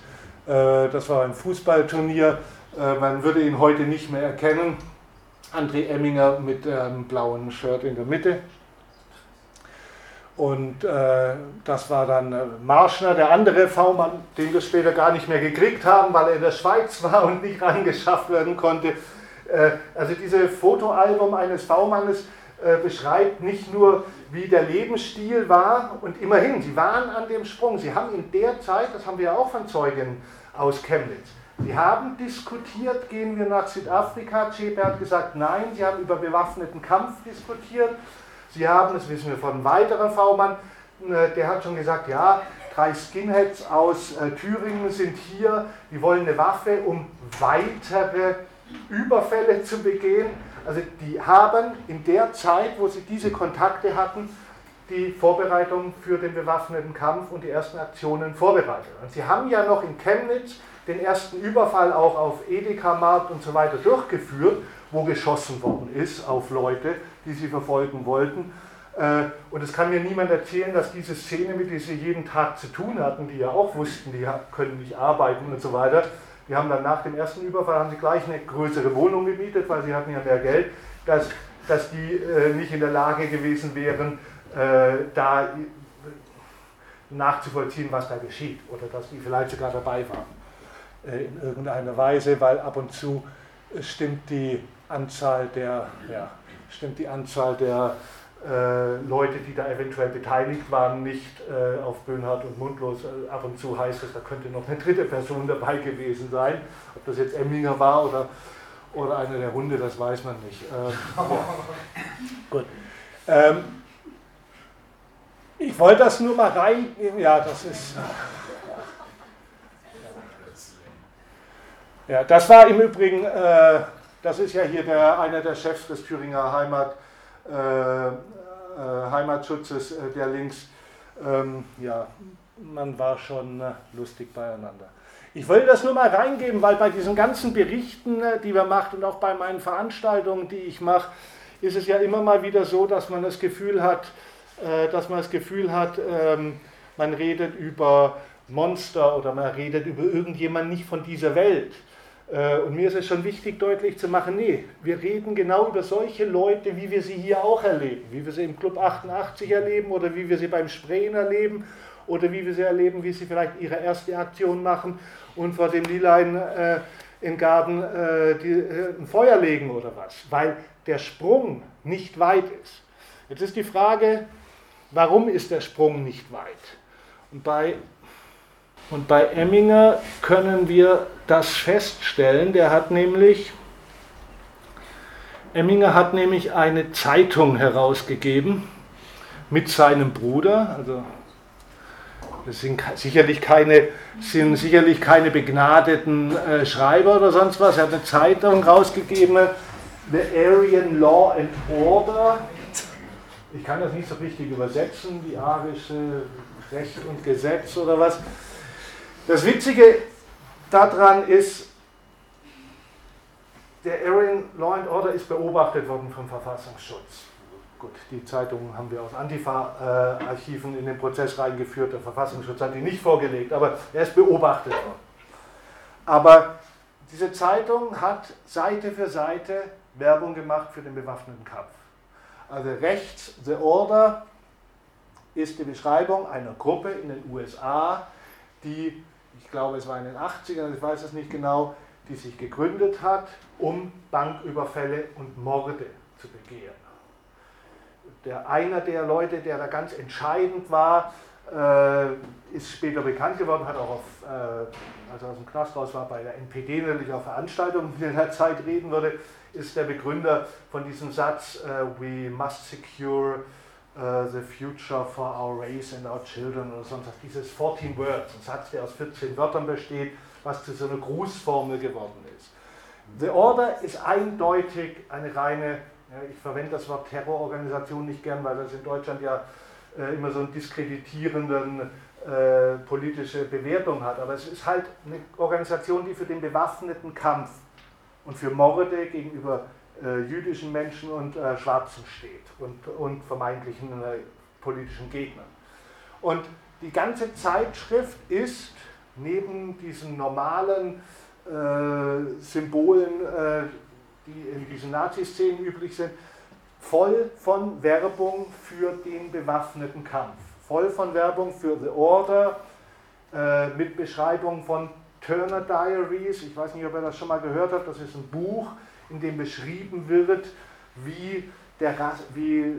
Äh, das war ein Fußballturnier, äh, man würde ihn heute nicht mehr erkennen André Emminger mit einem blauen Shirt in der Mitte. Und äh, das war dann äh, Marschner, der andere V-Mann, den wir später gar nicht mehr gekriegt haben, weil er in der Schweiz war und nicht rangeschafft werden konnte. Äh, also dieses Fotoalbum eines V-Mannes äh, beschreibt nicht nur, wie der Lebensstil war und immerhin, sie waren an dem Sprung. Sie haben in der Zeit, das haben wir auch von Zeugen aus Chemnitz, Sie haben diskutiert, gehen wir nach Südafrika. Chepe hat gesagt, nein, Sie haben über bewaffneten Kampf diskutiert. Sie haben, das wissen wir von einem weiteren V-Mann, äh, der hat schon gesagt, ja, drei Skinheads aus äh, Thüringen sind hier, die wollen eine Waffe, um weitere Überfälle zu begehen. Also die haben in der Zeit, wo sie diese Kontakte hatten, die Vorbereitung für den bewaffneten Kampf und die ersten Aktionen vorbereitet. Und sie haben ja noch in Chemnitz den ersten Überfall auch auf Edeka-Markt und so weiter durchgeführt, wo geschossen worden ist auf Leute, die sie verfolgen wollten. Äh, und es kann mir niemand erzählen, dass diese Szene, mit der sie jeden Tag zu tun hatten, die ja auch wussten, die können nicht arbeiten und so weiter, die haben dann nach dem ersten Überfall haben sie gleich eine größere Wohnung gemietet, weil sie hatten ja mehr Geld, dass, dass die äh, nicht in der Lage gewesen wären, äh, da nachzuvollziehen, was da geschieht oder dass die vielleicht sogar dabei waren äh, in irgendeiner Weise, weil ab und zu stimmt die Anzahl der, ja, stimmt die Anzahl der Leute, die da eventuell beteiligt waren, nicht äh, auf Böhnhardt und Mundlos. Äh, ab und zu heißt es, da könnte noch eine dritte Person dabei gewesen sein. Ob das jetzt Emminger war oder, oder einer der Hunde, das weiß man nicht. Ähm, ja. Gut. Ähm, ich wollte das nur mal reingeben. Ja, das ist. Ja, das war im Übrigen, äh, das ist ja hier der, einer der Chefs des Thüringer Heimat, äh, äh, Heimatschutzes, äh, der links, ähm, ja, man war schon äh, lustig beieinander. Ich wollte das nur mal reingeben, weil bei diesen ganzen Berichten, äh, die wir machen und auch bei meinen Veranstaltungen, die ich mache, ist es ja immer mal wieder so, dass man das Gefühl hat, äh, dass man das Gefühl hat, ähm, man redet über Monster oder man redet über irgendjemand nicht von dieser Welt. Äh, und mir ist es schon wichtig, deutlich zu machen, nee, wir reden genau über solche Leute, wie wir sie hier auch erleben, wie wir sie im Club 88 erleben oder wie wir sie beim Sprayen erleben oder wie wir sie erleben, wie sie vielleicht ihre erste Aktion machen und vor dem Lilein äh, im Garten äh, die, äh, ein Feuer legen oder was, weil der Sprung nicht weit ist. Jetzt ist die Frage, Warum ist der Sprung nicht weit? Und bei, und bei Emminger können wir das feststellen. Der hat nämlich, Emminger hat nämlich eine Zeitung herausgegeben mit seinem Bruder. Also das sind sicherlich keine, sind sicherlich keine begnadeten äh, Schreiber oder sonst was. Er hat eine Zeitung rausgegeben, The Aryan Law and Order ich kann das nicht so richtig übersetzen, die arische Recht und Gesetz oder was. Das Witzige daran ist, der Aryan Law and Order ist beobachtet worden vom Verfassungsschutz. Gut, die Zeitungen haben wir aus Antifa-Archiven in den Prozess reingeführt. Der Verfassungsschutz hat die nicht vorgelegt, aber er ist beobachtet worden. Aber diese Zeitung hat Seite für Seite Werbung gemacht für den bewaffneten Kampf. Also rechts, The Order ist die Beschreibung einer Gruppe in den USA, die, glaube es war in den 80ern, ich weiß es nicht genau, die sich gegründet hat, um Banküberfälle und Morde zu begehen. Der, einer der Leute, der da ganz entscheidend war, äh, ist später bekannt geworden, hat auch auf, äh, als er aus dem Knast raus war, bei der NPD natürlich auf Veranstaltungen in der Zeit reden würde, ist der Begründer von diesem Satz, uh, we must secure uh, the future for our race and our children oder sonst was. Dieses 14 Words, ein Satz, der aus 14 Wörtern besteht, was zu so einer Grußformel geworden ist. The Order ist eindeutig eine reine, ich verwende das Wort Terrororganisation nicht gern, weil das in Deutschland ja äh, immer so einen diskreditierenden äh, politische Bewertung hat, aber es ist halt eine Organisation, die für den bewaffneten Kampf und für Morde gegenüber jüdischen Menschen und äh, Schwarzen steht und, und vermeintlichen äh, politischen Gegnern. Und die ganze Zeitschrift ist neben diesen normalen äh, Symbolen, äh, die in diesen Nazi-Szenen üblich sind, voll von Werbung für den bewaffneten Kampf, voll von Werbung für The Order, äh, mit Beschreibung von Turner Diaries, ich weiß nicht, ob ihr das schon mal gehört habt, das ist ein Buch, in dem beschrieben wird, wie, der, wie äh,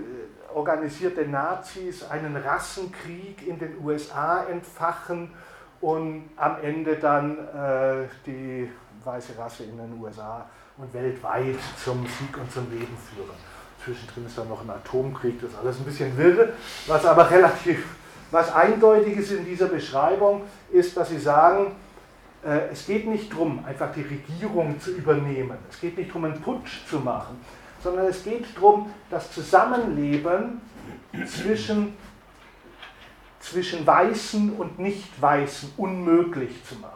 organisierte Nazis einen Rassenkrieg in den USA entfachen und am Ende dann äh, die weiße Rasse in den USA und weltweit zum Sieg und zum Leben führen. Zwischendrin ist dann noch ein Atomkrieg, das ist alles ein bisschen wirre, was aber relativ, was eindeutig ist in dieser Beschreibung, ist, dass sie sagen, es geht nicht darum, einfach die Regierung zu übernehmen. Es geht nicht darum, einen Putsch zu machen, sondern es geht darum, das Zusammenleben zwischen, zwischen Weißen und Nicht-Weißen unmöglich zu machen.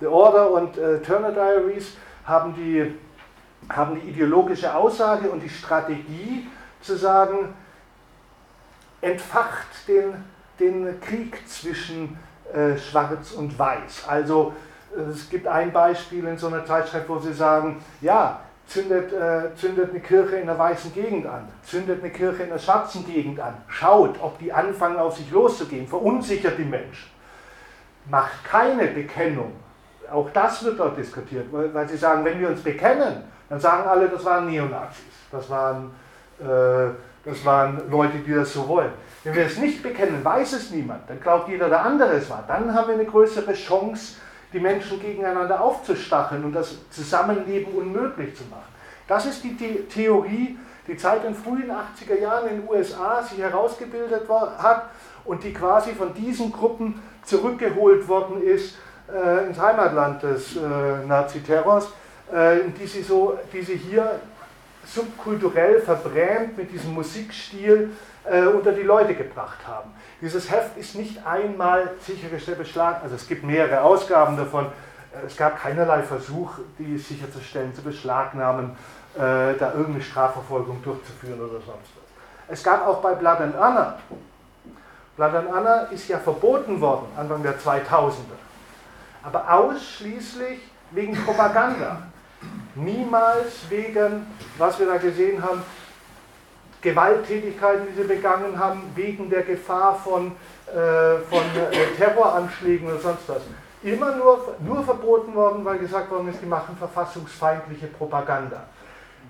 The Order und äh, Turner Diaries haben die, haben die ideologische Aussage und die Strategie zu sagen, entfacht den, den Krieg zwischen äh, Schwarz und Weiß. Also es gibt ein Beispiel in so einer Zeitschrift, wo sie sagen, ja, zündet, äh, zündet eine Kirche in einer weißen Gegend an, zündet eine Kirche in einer schwarzen Gegend an, schaut, ob die anfangen auf sich loszugehen, verunsichert die Menschen, macht keine Bekennung. Auch das wird dort diskutiert, weil, weil sie sagen, wenn wir uns bekennen, dann sagen alle, das waren Neonazis, das waren, äh, das waren Leute, die das so wollen. Wenn wir es nicht bekennen, weiß es niemand, dann glaubt jeder, der andere es war. Dann haben wir eine größere Chance, die Menschen gegeneinander aufzustacheln und das Zusammenleben unmöglich zu machen. Das ist die The Theorie, die seit den frühen 80er Jahren in den USA sich herausgebildet war, hat und die quasi von diesen Gruppen zurückgeholt worden ist äh, ins Heimatland des äh, Naziterrors, äh, die, so, die sie hier subkulturell verbrämt mit diesem Musikstil äh, unter die Leute gebracht haben. Dieses Heft ist nicht einmal sichergestellt beschlagnahmt, also es gibt mehrere Ausgaben davon. Äh, es gab keinerlei Versuch, die sicherzustellen, zu beschlagnahmen, äh, da irgendeine Strafverfolgung durchzuführen oder sonst was. Es gab auch bei Blood and Honor, Blood and Honor ist ja verboten worden, Anfang der 2000er, aber ausschließlich wegen Propaganda. Niemals wegen, was wir da gesehen haben, Gewalttätigkeiten, die sie begangen haben, wegen der Gefahr von, äh, von äh, Terroranschlägen oder sonst was. Immer nur, nur verboten worden, weil gesagt worden ist, die machen verfassungsfeindliche Propaganda.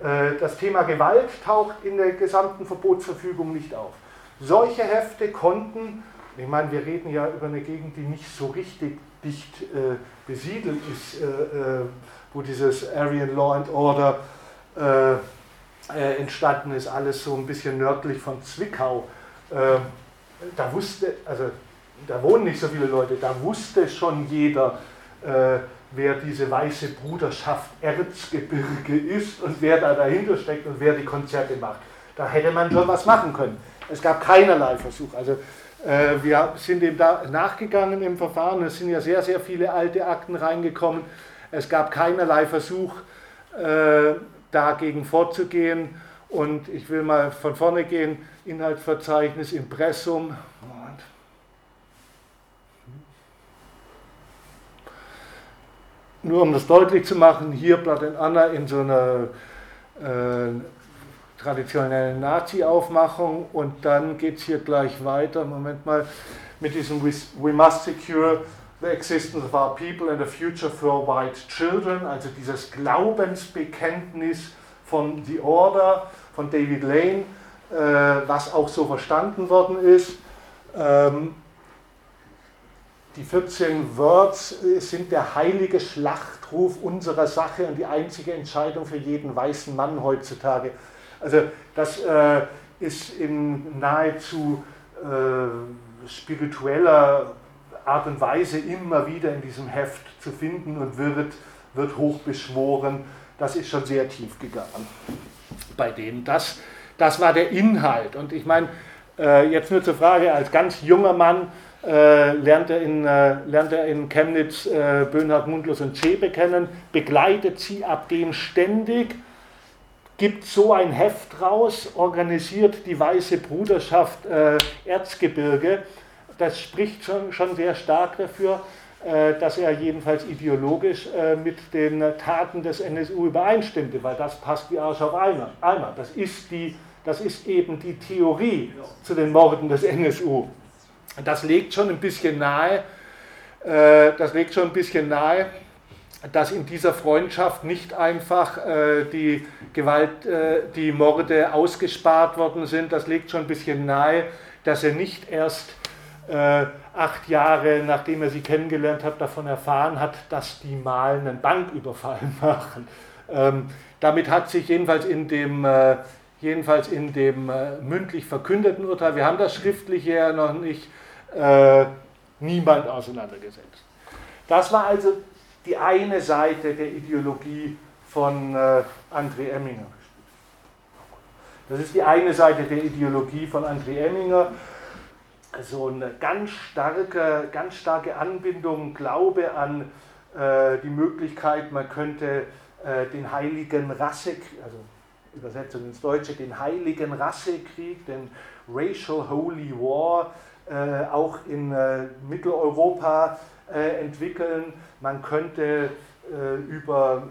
Äh, das Thema Gewalt taucht in der gesamten Verbotsverfügung nicht auf. Solche Hefte konnten, ich meine, wir reden ja über eine Gegend, die nicht so richtig dicht äh, besiedelt ist, äh, wo dieses Aryan Law and Order äh, entstanden ist, alles so ein bisschen nördlich von Zwickau. Äh, da wusste, also da wohnen nicht so viele Leute, da wusste schon jeder, äh, wer diese weiße Bruderschaft Erzgebirge ist und wer da dahinter steckt und wer die Konzerte macht. Da hätte man schon was machen können. Es gab keinerlei Versuch. Also äh, wir sind dem da nachgegangen im Verfahren. Es sind ja sehr, sehr viele alte Akten reingekommen. Es gab keinerlei Versuch, äh, dagegen vorzugehen. Und ich will mal von vorne gehen, Inhaltsverzeichnis, Impressum. Moment. Nur um das deutlich zu machen, hier Blatt in Anna in so einer äh, traditionellen Nazi-Aufmachung und dann geht es hier gleich weiter, Moment mal, mit diesem We must secure the existence of our people and a future for white children, also dieses Glaubensbekenntnis von The Order, von David Lane, äh, was auch so verstanden worden ist. Ähm, die 14 Words sind der heilige Schlachtruf unserer Sache und die einzige Entscheidung für jeden weißen Mann heutzutage. Also das äh, ist in nahezu äh, spiritueller Art und Weise immer wieder in diesem Heft zu finden und wird, wird hochbeschworen. Das ist schon sehr tief gegangen bei denen. Das, das war der Inhalt. Und ich meine, äh, jetzt nur zur Frage, als ganz junger Mann äh, lernt, er in, äh, lernt er in Chemnitz äh, Böhnhardt, Mundlos und Schäbe kennen, begleitet sie ab dem ständig, gibt so ein Heft raus, organisiert die Weiße Bruderschaft äh, Erzgebirge das spricht schon, schon sehr stark dafür, äh, dass er jedenfalls ideologisch äh, mit den Taten des NSU übereinstimmte, weil das passt wie Arsch auf Eimer. Das ist, die, das ist eben die Theorie zu den Morden des NSU. Das legt schon ein bisschen nahe, äh, das legt schon ein bisschen nahe, dass in dieser Freundschaft nicht einfach die Gewalt, die Morde ausgespart worden sind. Das legt schon ein bisschen nahe, dass er nicht erst äh, acht Jahre nachdem er sie kennengelernt hat, davon erfahren hat, dass die mal einen Banküberfall machen. Ähm, damit hat sich jedenfalls in dem, äh, jedenfalls in dem äh, mündlich verkündeten Urteil, wir haben das schriftliche ja noch nicht, äh, niemand auseinandergesetzt. Das war also die eine Seite der Ideologie von äh, André Emminger. Das ist die eine Seite der Ideologie von André Emminger so eine ganz starke, ganz starke Anbindung, Glaube an äh, die Möglichkeit, man könnte äh, den heiligen Rassek, also Übersetzung ins Deutsche, den Heiligen Rassekrieg, den Racial Holy War, äh, auch in äh, Mitteleuropa äh, entwickeln. Man könnte äh, über,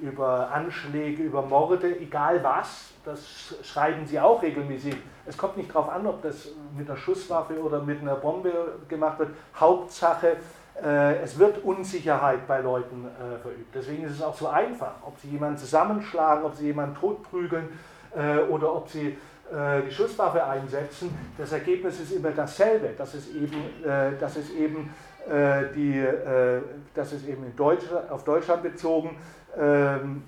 über Anschläge, über Morde, egal was, das schreiben sie auch regelmäßig. Es kommt nicht darauf an, ob das mit einer Schusswaffe oder mit einer Bombe gemacht wird. Hauptsache, äh, es wird Unsicherheit bei Leuten äh, verübt. Deswegen ist es auch so einfach, ob sie jemanden zusammenschlagen, ob sie jemanden totprügeln äh, oder ob sie die Schusswaffe einsetzen. Das Ergebnis ist immer dasselbe, dass es eben, dass es eben, die, dass es eben in Deutschland, auf Deutschland bezogen ähm,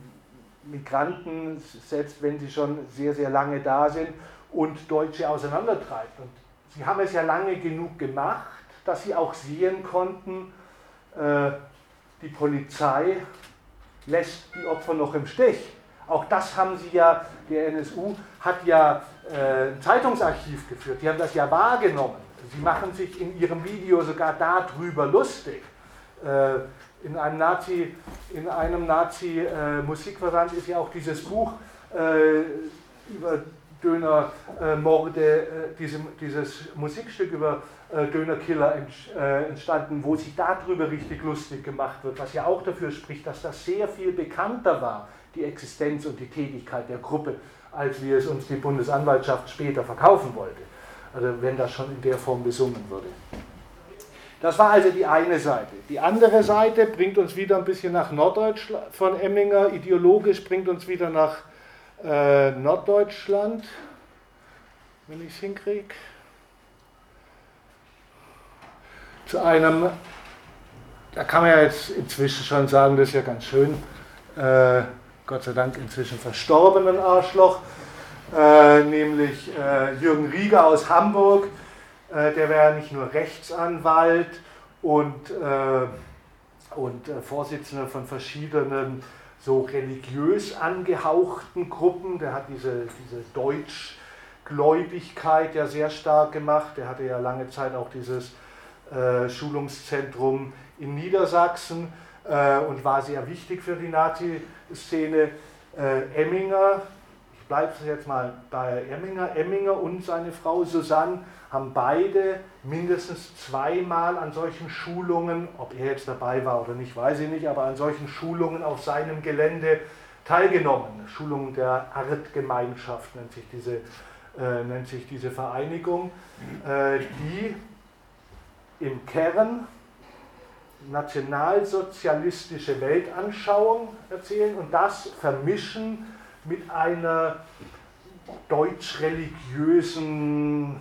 Migranten, selbst wenn sie schon sehr, sehr lange da sind, und Deutsche auseinandertreibt. Und sie haben es ja lange genug gemacht, dass sie auch sehen konnten, äh, die Polizei lässt die Opfer noch im Stich. Auch das haben sie ja, der NSU hat ja äh, ein Zeitungsarchiv geführt, die haben das ja wahrgenommen. Sie machen sich in ihrem Video sogar darüber lustig. Äh, in einem Nazi, in einem Nazi äh, Musikversand ist ja auch dieses Buch äh, über Dönermorde, äh, diese, dieses Musikstück über äh, Dönerkiller äh, entstanden, wo sich darüber richtig lustig gemacht wird, was ja auch dafür spricht, dass das sehr viel bekannter war, die Existenz und die Tätigkeit der Gruppe, als wie es uns die Bundesanwaltschaft später verkaufen wollte. Also wenn das schon in der Form besungen würde. Das war also die eine Seite. Die andere Seite bringt uns wieder ein bisschen nach Norddeutschland von Emminger, ideologisch bringt uns wieder nach äh, Norddeutschland, wenn ich es hinkriege. zu einem, da kann man ja jetzt inzwischen schon sagen, das ist ja ganz schön, äh, Gott sei Dank inzwischen verstorbenen Arschloch, äh, nämlich äh, Jürgen Rieger aus Hamburg. Äh, der wäre nicht nur Rechtsanwalt und, äh, und Vorsitzender von verschiedenen so religiös angehauchten Gruppen. Der hat diese, diese Deutschgläubigkeit ja sehr stark gemacht. Der hatte ja lange Zeit auch dieses äh, Schulungszentrum in Niedersachsen äh, und war sehr wichtig für die Nazi-Szene. Äh, Emminger, bleibe jetzt mal bei Emminger, Emminger und seine Frau Susanne haben beide mindestens zweimal an solchen Schulungen, ob er jetzt dabei war oder nicht, weiß ich nicht, aber an solchen Schulungen auf seinem Gelände teilgenommen. Schulungen der Artgemeinschaft nennt sich diese, äh, nennt sich diese Vereinigung, äh, die im Kern nationalsozialistische Weltanschauung erzählen und das vermischen mit einer deutsch-religiösen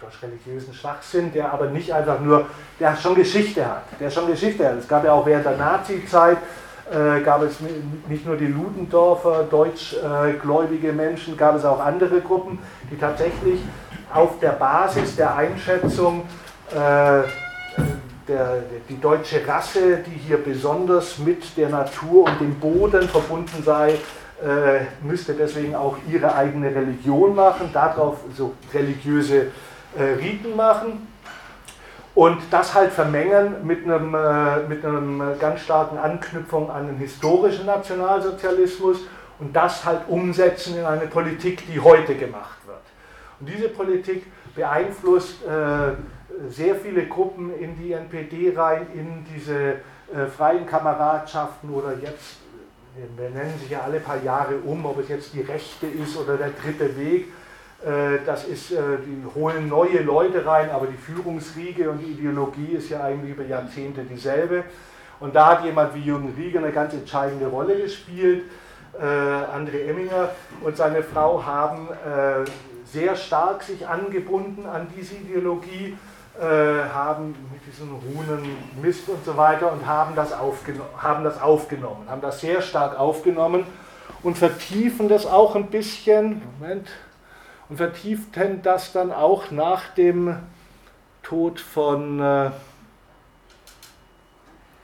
deutsch-religiösen Schwachsinn, der aber nicht einfach nur, der schon Geschichte hat, der schon Geschichte hat. Es gab ja auch während der Nazi-Zeit, äh, gab es nicht nur die Ludendorfer, deutschgläubige Menschen, gab es auch andere Gruppen, die tatsächlich auf der Basis der Einschätzung, äh, der, die deutsche Rasse, die hier besonders mit der Natur und dem Boden verbunden sei, äh, müsste deswegen auch ihre eigene Religion machen, darauf so religiöse äh, Riten machen und das halt vermengen mit einem, äh, mit einem ganz starken Anknüpfung an den historischen Nationalsozialismus und das halt umsetzen in eine Politik, die heute gemacht und diese Politik beeinflusst äh, sehr viele Gruppen in die NPD rein, in diese äh, freien Kameradschaften oder jetzt, wir nennen sich ja alle paar Jahre um, ob es jetzt die Rechte ist oder der dritte Weg. Äh, das ist, äh, die holen neue Leute rein, aber die Führungsriege und die Ideologie ist ja eigentlich über Jahrzehnte dieselbe. Und da hat jemand wie Jürgen Rieger eine ganz entscheidende Rolle gespielt. Äh, André Emminger und seine Frau haben äh, sehr stark sich angebunden an diese Ideologie, äh, haben mit diesen Runen Mist und so weiter und haben das, haben das aufgenommen, haben das sehr stark aufgenommen und vertiefen das auch ein bisschen, Moment, und vertieften das dann auch nach dem Tod von, äh,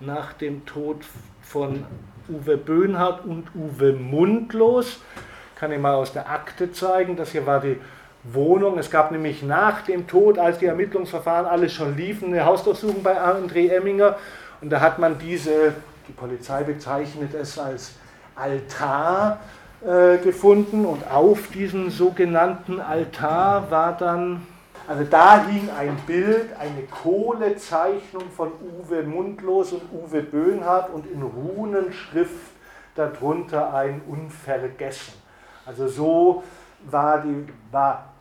nach dem Tod von Uwe Böhnhardt und Uwe Mundlos. Kann ich mal aus der Akte zeigen. Das hier war die Wohnung. Es gab nämlich nach dem Tod, als die Ermittlungsverfahren alles schon liefen, eine Hausdurchsuchung bei André Emminger. Und da hat man diese, die Polizei bezeichnet es als Altar, äh, gefunden und auf diesem sogenannten Altar war dann, also da hing ein Bild, eine Kohlezeichnung von Uwe Mundlos und Uwe Böhnhardt und in Runenschrift darunter ein Unvergessen. Also so war, die, war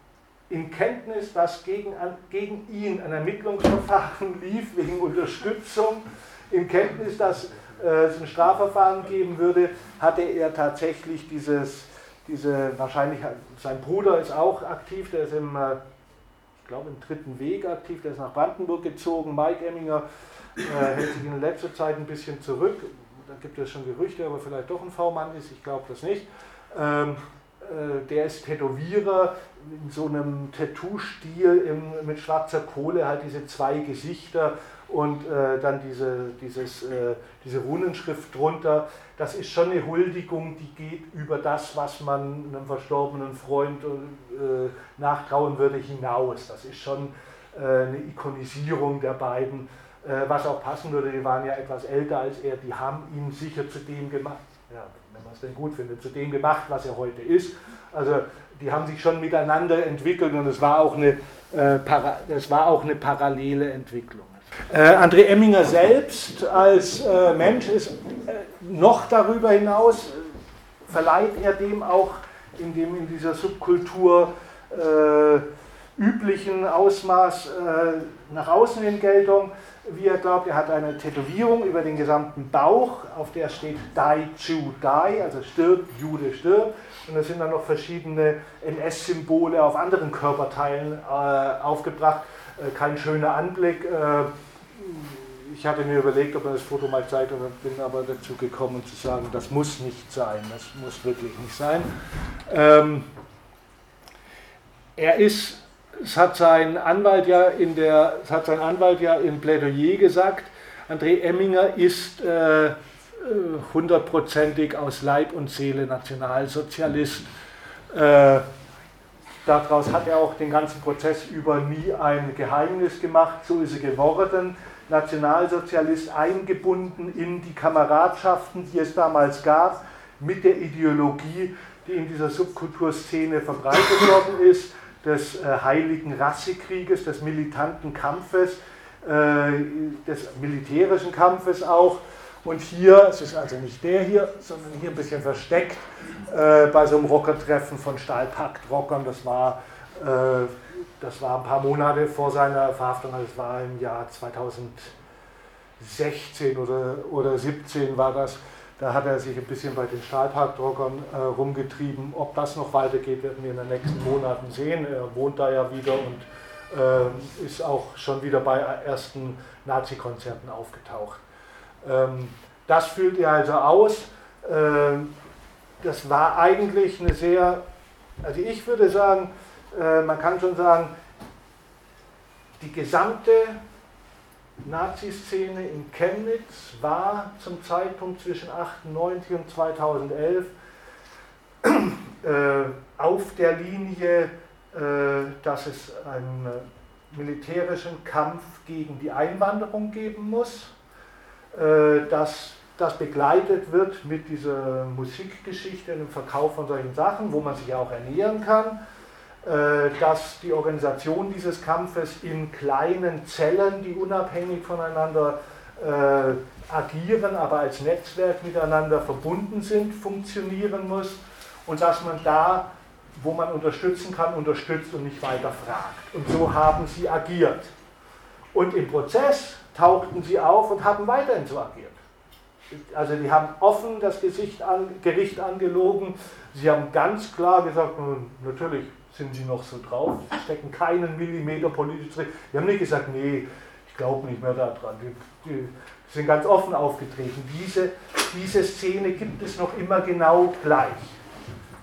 in Kenntnis, dass gegen, gegen ihn ein Ermittlungsverfahren lief wegen Unterstützung, in Kenntnis, dass äh, es ein Strafverfahren geben würde, hatte er tatsächlich dieses, diese, wahrscheinlich, sein Bruder ist auch aktiv, der ist im, äh, ich glaube im dritten Weg aktiv, der ist nach Brandenburg gezogen, Mike Emminger äh, hält sich in letzter Zeit ein bisschen zurück, da gibt es schon Gerüchte, aber vielleicht doch ein V-Mann ist, ich glaube das nicht. Ähm, äh, der ist Tätowierer in so einem Tattoo-Stil mit schwarzer Kohle, halt diese zwei Gesichter und äh, dann diese, dieses, äh, diese Runenschrift drunter. Das ist schon eine Huldigung, die geht über das, was man einem verstorbenen Freund äh, nachtrauen würde, hinaus. Das ist schon äh, eine Ikonisierung der beiden, äh, was auch passen würde. Die waren ja etwas älter als er, die haben ihn sicher zu dem gemacht. Ja, wenn man es denn gut findet, zu dem gemacht, was er heute ist. Also die haben sich schon miteinander entwickelt und es war auch eine, äh, das war auch eine parallele Entwicklung. Äh, André Emminger selbst als äh, Mensch ist äh, noch darüber hinaus, äh, verleiht er dem auch in dem in dieser Subkultur äh, üblichen Ausmaß nach außen in Geltung wie er glaubt. Er hat eine Tätowierung über den gesamten Bauch, auf der steht Die Jew Die, also stirbt, Jude stirbt. Und da sind dann noch verschiedene NS-Symbole auf anderen Körperteilen äh, aufgebracht. Äh, kein schöner Anblick. Äh, ich hatte mir überlegt, ob man das Foto mal zeigt, und bin aber dazu gekommen zu sagen, das muss nicht sein, das muss wirklich nicht sein. Ähm, er ist es hat sein Anwalt ja in der, es hat sein Anwalt ja im Plädoyer gesagt, André Emminger ist äh, hundertprozentig aus Leib und Seele Nationalsozialist. Äh, daraus hat er auch den ganzen Prozess über nie ein Geheimnis gemacht, so ist er geworden. Nationalsozialist eingebunden in die Kameradschaften, die es damals gab, mit der Ideologie, die in dieser Subkulturszene verbreitet worden ist des äh, heiligen Rassekrieges, des militanten Kampfes, äh, des militärischen Kampfes auch. Und hier, es ist also nicht der hier, sondern hier ein bisschen versteckt, äh, bei so einem Rockertreffen von Stahlpakt-Rockern, das war, das war ein paar Monate vor seiner Verhaftung, also es war im Jahr 2016 oder, oder 17 war das, da hat er sich ein bisschen bei den Stahlparkdruckern äh, rumgetrieben. Ob das noch weitergeht, werden wir in den nächsten Monaten sehen. Er wohnt da ja wieder und äh, ist auch schon wieder bei ersten Nazi-Konzerten aufgetaucht. Ähm, das fühlt er also aus. Ähm, das war eigentlich eine sehr, also ich würde sagen, äh, man kann schon sagen, die gesamte Nazi-Szene in Chemnitz war zum Zeitpunkt zwischen 1998 und 2011 äh, auf der Linie, äh, dass es einen militärischen Kampf gegen die Einwanderung geben muss, äh, dass das begleitet wird mit dieser Musikgeschichte, dem Verkauf von solchen Sachen, wo man sich auch ernähren kann. äh, dass die Organisation dieses Kampfes in kleinen Zellen, die unabhängig voneinander äh, agieren, aber als Netzwerk miteinander verbunden sind, funktionieren muss und dass man da, wo man unterstützen kann, unterstützt und nicht weiter fragt. Und so haben sie agiert. Und im Prozess tauchten sie auf und haben weiterhin so agiert. Also die haben offen das Gesicht an, Gericht angelogen. Sie haben ganz klar gesagt, natürlich sind sie noch so drauf, sie stecken keinen Millimeter politisch drin. Die haben nicht gesagt, nee, ich glaube nicht mehr daran. Die, die, sind ganz offen aufgetreten. Diese, diese Szene gibt es noch immer genau gleich.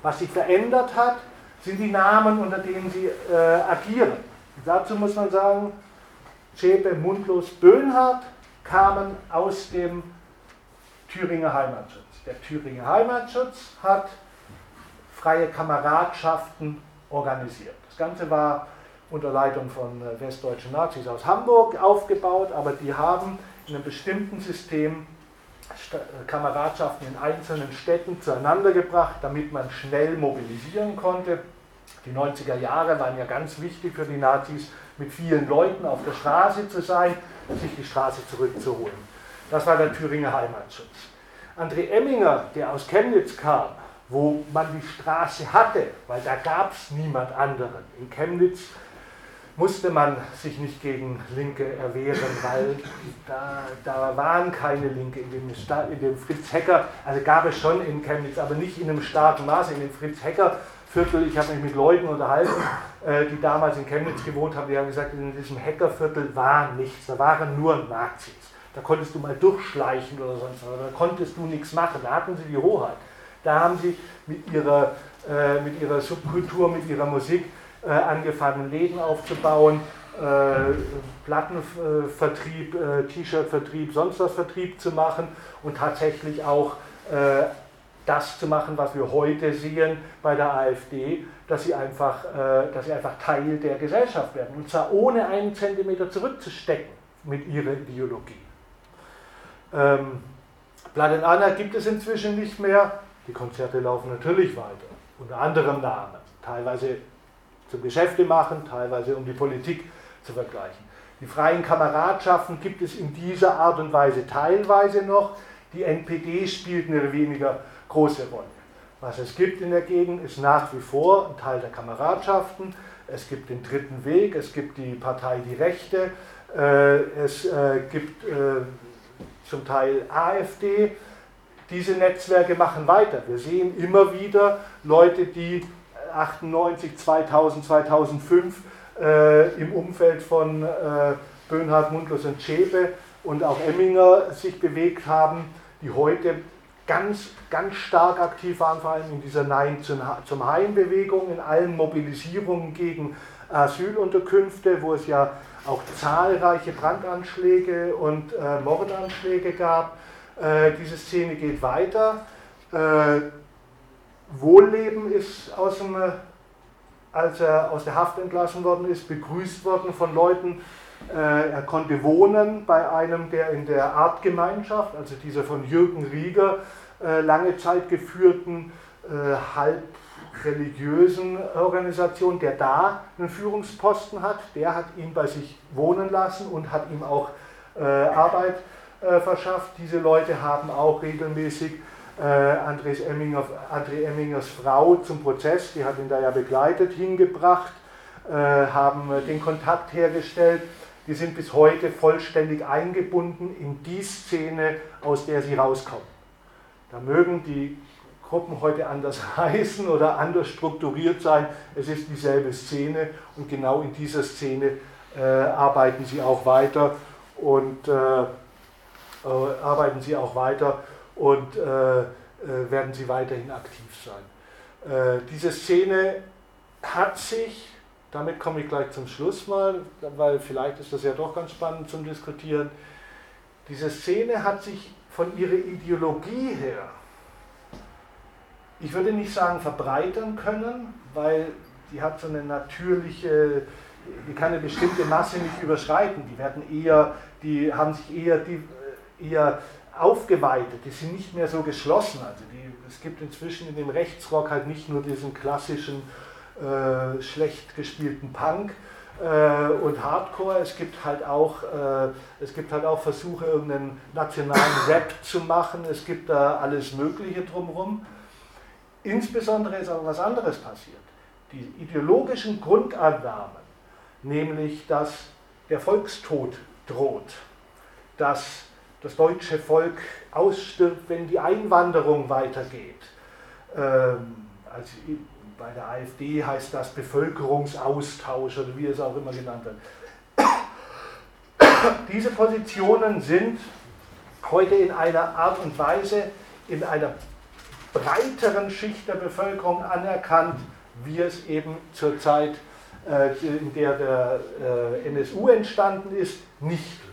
Was sich verändert hat, sind die Namen, unter denen sie äh, agieren. Und dazu muss man sagen, Schäpe, Mundlos, Böhnhardt kamen aus dem Thüringer Heimatschutz. Der Thüringer Heimatschutz hat freie Kameradschaften organisiert. Das Ganze war unter Leitung von äh, westdeutschen Nazis aus Hamburg aufgebaut, aber die haben in einem bestimmten System Kameradschaften in einzelnen Städten zueinander gebracht, damit man schnell mobilisieren konnte. Die 90er Jahre waren ja ganz wichtig für die Nazis, mit vielen Leuten auf der Straße zu sein, sich die Straße zurückzuholen. Das war der Thüringer Heimatschutz. André Emminger, der aus Chemnitz kam, wo man die Straße hatte, weil da gab es niemand anderen. In Chemnitz musste man sich nicht gegen Linke erwehren, weil da, da waren keine Linke in dem, in dem Fritz Hecker, also gab es schon in Chemnitz, aber nicht in einem starken Maße. In dem Fritz Hecker Viertel, ich habe mich mit Leuten unterhalten, äh, die damals in Chemnitz gewohnt haben, die haben gesagt, in diesem Hackerviertel war nichts, da waren nur Nazis. Da konntest du mal durchschleichen oder sonst was, da konntest du nichts machen, da hatten sie die Hoheit. Da haben sie mit ihrer, äh, mit ihrer Subkultur, mit ihrer Musik äh, angefangen, Läden aufzubauen, äh, Plattenvertrieb, äh, T-Shirt-Vertrieb, sonst was Vertrieb zu machen und tatsächlich auch äh, das zu machen, was wir heute sehen bei der AfD, dass sie einfach, äh, dass sie einfach Teil der Gesellschaft werden. Und zwar ohne einen Zentimeter zurückzustecken mit ihrer Ideologie. Ähm, and Anna gibt es inzwischen nicht mehr. Die Konzerte laufen natürlich weiter, unter anderem Namen. Teilweise zum Geschäfte machen, teilweise um die Politik zu vergleichen. Die freien Kameradschaften gibt es in dieser Art und Weise teilweise noch. Die NPD spielt eine weniger große Rolle. Was es gibt in der Gegend, ist nach wie vor ein Teil der Kameradschaften. Es gibt den dritten Weg, es gibt die Partei Die Rechte, äh, es äh, gibt äh, zum Teil AfD. Diese Netzwerke machen weiter. Wir sehen immer wieder Leute, die 98, 2000, 2005 im Umfeld von Böhnhardt, Mundlos und Schäpe und auch Emminger sich bewegt haben, die heute ganz, ganz stark aktiv waren, vor allem in dieser Nein zum Heim-Bewegung, in allen Mobilisierungen gegen Asylunterkünfte, wo es ja auch zahlreiche Brandanschläge und äh, Mordanschläge gab. Äh, diese Szene geht weiter. Äh, Wohlleben ist aus dem, als er aus der Haft entlassen worden ist, begrüßt worden von Leuten, äh, er konnte wohnen bei einem, der in der Artgemeinschaft, also dieser von Jürgen Rieger äh, lange Zeit geführten, äh, halb religiösen Organisation, der da einen Führungsposten hat, der hat ihn bei sich wohnen lassen und hat ihm auch Arbeit verschafft. Diese Leute haben auch regelmäßig Andres Emminger, André Emmingers Frau zum Prozess, die hat ihn da ja begleitet, hingebracht, haben den Kontakt hergestellt die sind bis heute vollständig eingebunden in die Szene, aus der sie rauskommen. Da mögen die Gruppen heute anders heißen oder anders strukturiert sein. Es ist dieselbe Szene und genau in dieser Szene äh, arbeiten sie auch weiter und äh, äh, arbeiten sie auch weiter und äh, äh, werden sie weiterhin aktiv sein. Äh, diese Szene hat sich damit komme ich gleich zum Schluss mal, weil vielleicht ist das ja doch ganz spannend zum Diskutieren. Diese Szene hat sich von ihrer Ideologie her, ich würde nicht sagen verbreitern können, weil die hat so eine natürliche, die kann eine bestimmte Masse nicht überschreiten. Die werden eher, die haben sich eher, die, eher aufgeweitet, die sind nicht mehr so geschlossen. Also die, es gibt inzwischen in dem Rechtsrock halt nicht nur diesen klassischen äh, schlecht gespielten Punk äh, und Hardcore. Es gibt halt auch, äh, es gibt halt auch Versuche, irgendeinen nationalen Rap zu machen. Es gibt da alles Mögliche drumherum. Insbesondere ist aber was anderes passiert. Die ideologischen Grundannahmen, nämlich dass der Volkstod droht, dass das deutsche Volk ausstirbt, wenn die Einwanderung weitergeht. Ähm, als bei der AfD heißt das Bevölkerungsaustausch oder wie es auch immer genannt wird. Diese Positionen sind heute in einer Art und Weise in einer breiteren Schicht der Bevölkerung anerkannt, wie es eben zur Zeit, äh, in der der äh, NSU entstanden ist, nicht.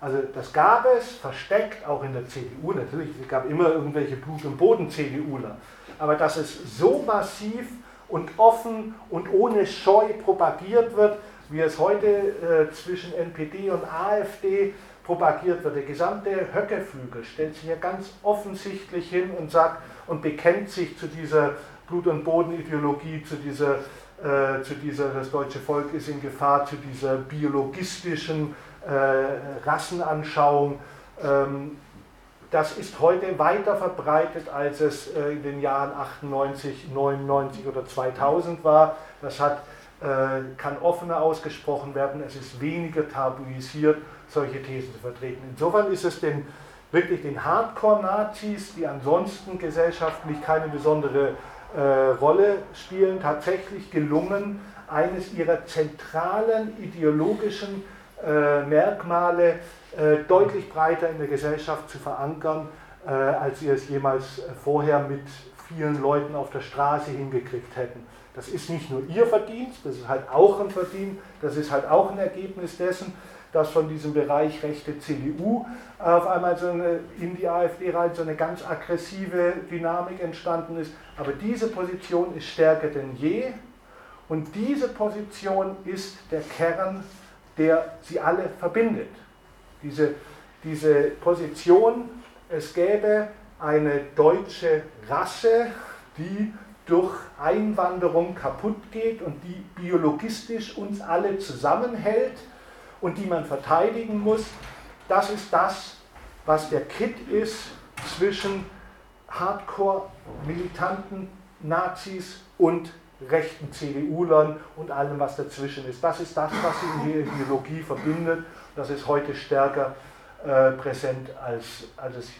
Also das gab es versteckt, auch in der CDU natürlich, es gab immer irgendwelche Blut- und Boden-CDUler aber dass es so massiv und offen und ohne Scheu propagiert wird, wie es heute äh, zwischen NPD und AfD propagiert wird. Der gesamte Höckeflügel stellt sich ja ganz offensichtlich hin und sagt und bekennt sich zu dieser Blut- und Bodenideologie, zu dieser, äh, zu dieser, das deutsche Volk ist in Gefahr, zu dieser biologistischen Rassenanschauung. Ähm, das ist heute weiter verbreitet, als es äh, in den Jahren 98, 99 oder 2000 war. Das hat, äh, kann offener ausgesprochen werden, es ist weniger tabuisiert solche Thesen zu vertreten. Insofern ist es den, wirklich den Hardcore-Nazis, die ansonsten gesellschaftlich keine besondere äh, Rolle spielen, tatsächlich gelungen, eines ihrer zentralen ideologischen äh, Merkmale äh, deutlich breiter in der Gesellschaft zu verankern, äh, als sie es jemals vorher mit vielen Leuten auf der Straße hingekriegt hätten. Das ist nicht nur ihr Verdienst, das ist halt auch ein Verdienst, das ist halt auch ein Ergebnis dessen, dass von diesem Bereich rechte CDU auf einmal so eine, in die AfD rein so eine ganz aggressive Dynamik entstanden ist. Aber diese Position ist stärker denn je und diese Position ist der Kern, der sie alle verbindet. Diese, diese Position, es gäbe eine deutsche Rasse, die durch Einwanderung kaputt geht und die biologistisch uns alle zusammenhält und die man verteidigen muss, das ist das, was der Kit ist zwischen Hardcore-militanten Nazis und rechten CDU-Lern und allem, was dazwischen ist. Das ist das, was sie in der Ideologie verbindet. Das ist heute stärker äh, präsent, als, als es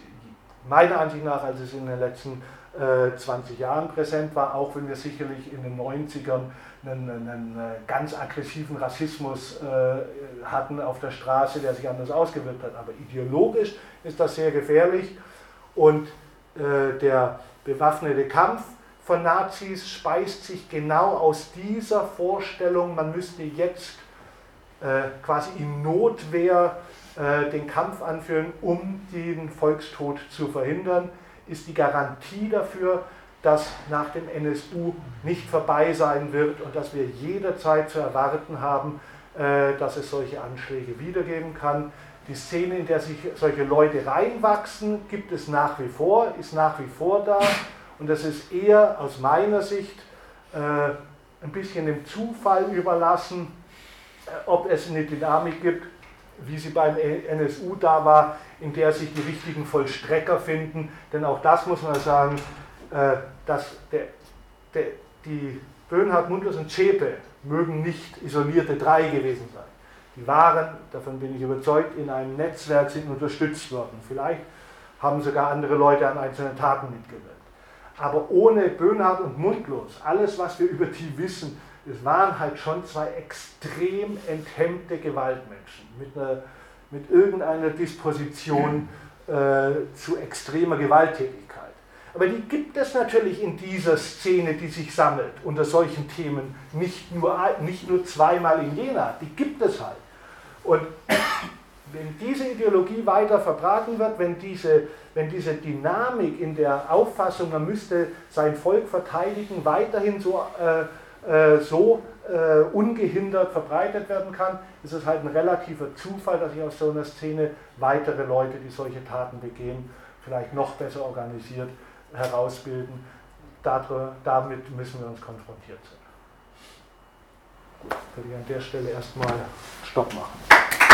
meiner Ansicht nach, als es in den letzten äh, 20 Jahren präsent war, auch wenn wir sicherlich in den 90ern einen, einen ganz aggressiven Rassismus äh, hatten auf der Straße, der sich anders ausgewirkt hat. Aber ideologisch ist das sehr gefährlich und äh, der bewaffnete Kampf von Nazis speist sich genau aus dieser Vorstellung, man müsste jetzt äh, quasi in Notwehr äh, den Kampf anführen, um den Volkstod zu verhindern, ist die Garantie dafür, dass nach dem NSU nicht vorbei sein wird und dass wir jederzeit zu erwarten haben, äh, dass es solche Anschläge wiedergeben kann. Die Szene, in der sich solche Leute reinwachsen, gibt es nach wie vor, ist nach wie vor da und das ist eher aus meiner Sicht äh, ein bisschen dem Zufall überlassen, äh, ob es eine Dynamik gibt, wie sie beim NSU da war, in der sich die richtigen Vollstrecker finden. Denn auch das muss man sagen, äh, dass der, der, die Böhnhardt, Mundlos und Zschäpe mögen nicht isolierte drei gewesen sein. Die waren, davon bin ich überzeugt, in einem Netzwerk sind unterstützt worden. Vielleicht haben sogar andere Leute an einzelnen Taten mitgewirkt. Aber ohne Böhnhardt und Mundlos, alles, was wir über die wissen, es waren halt schon zwei extrem enthemmte Gewaltmenschen mit, einer, mit irgendeiner Disposition äh, zu extremer Gewalttätigkeit. Aber die gibt es natürlich in dieser Szene, die sich sammelt unter solchen Themen, nicht nur, nicht nur zweimal in Jena, die gibt es halt. Und wenn diese Ideologie weiter verbraten wird, wenn diese, wenn diese Dynamik in der Auffassung, man müsste sein Volk verteidigen, weiterhin so, äh, äh, so äh, ungehindert verbreitet werden kann, ist es halt ein relativer Zufall, dass sich aus so einer Szene weitere Leute, die solche Taten begehen, vielleicht noch besser organisiert herausbilden. Damit müssen wir uns konfrontiert sein. Gut, würde ich an der Stelle erstmal Stopp machen.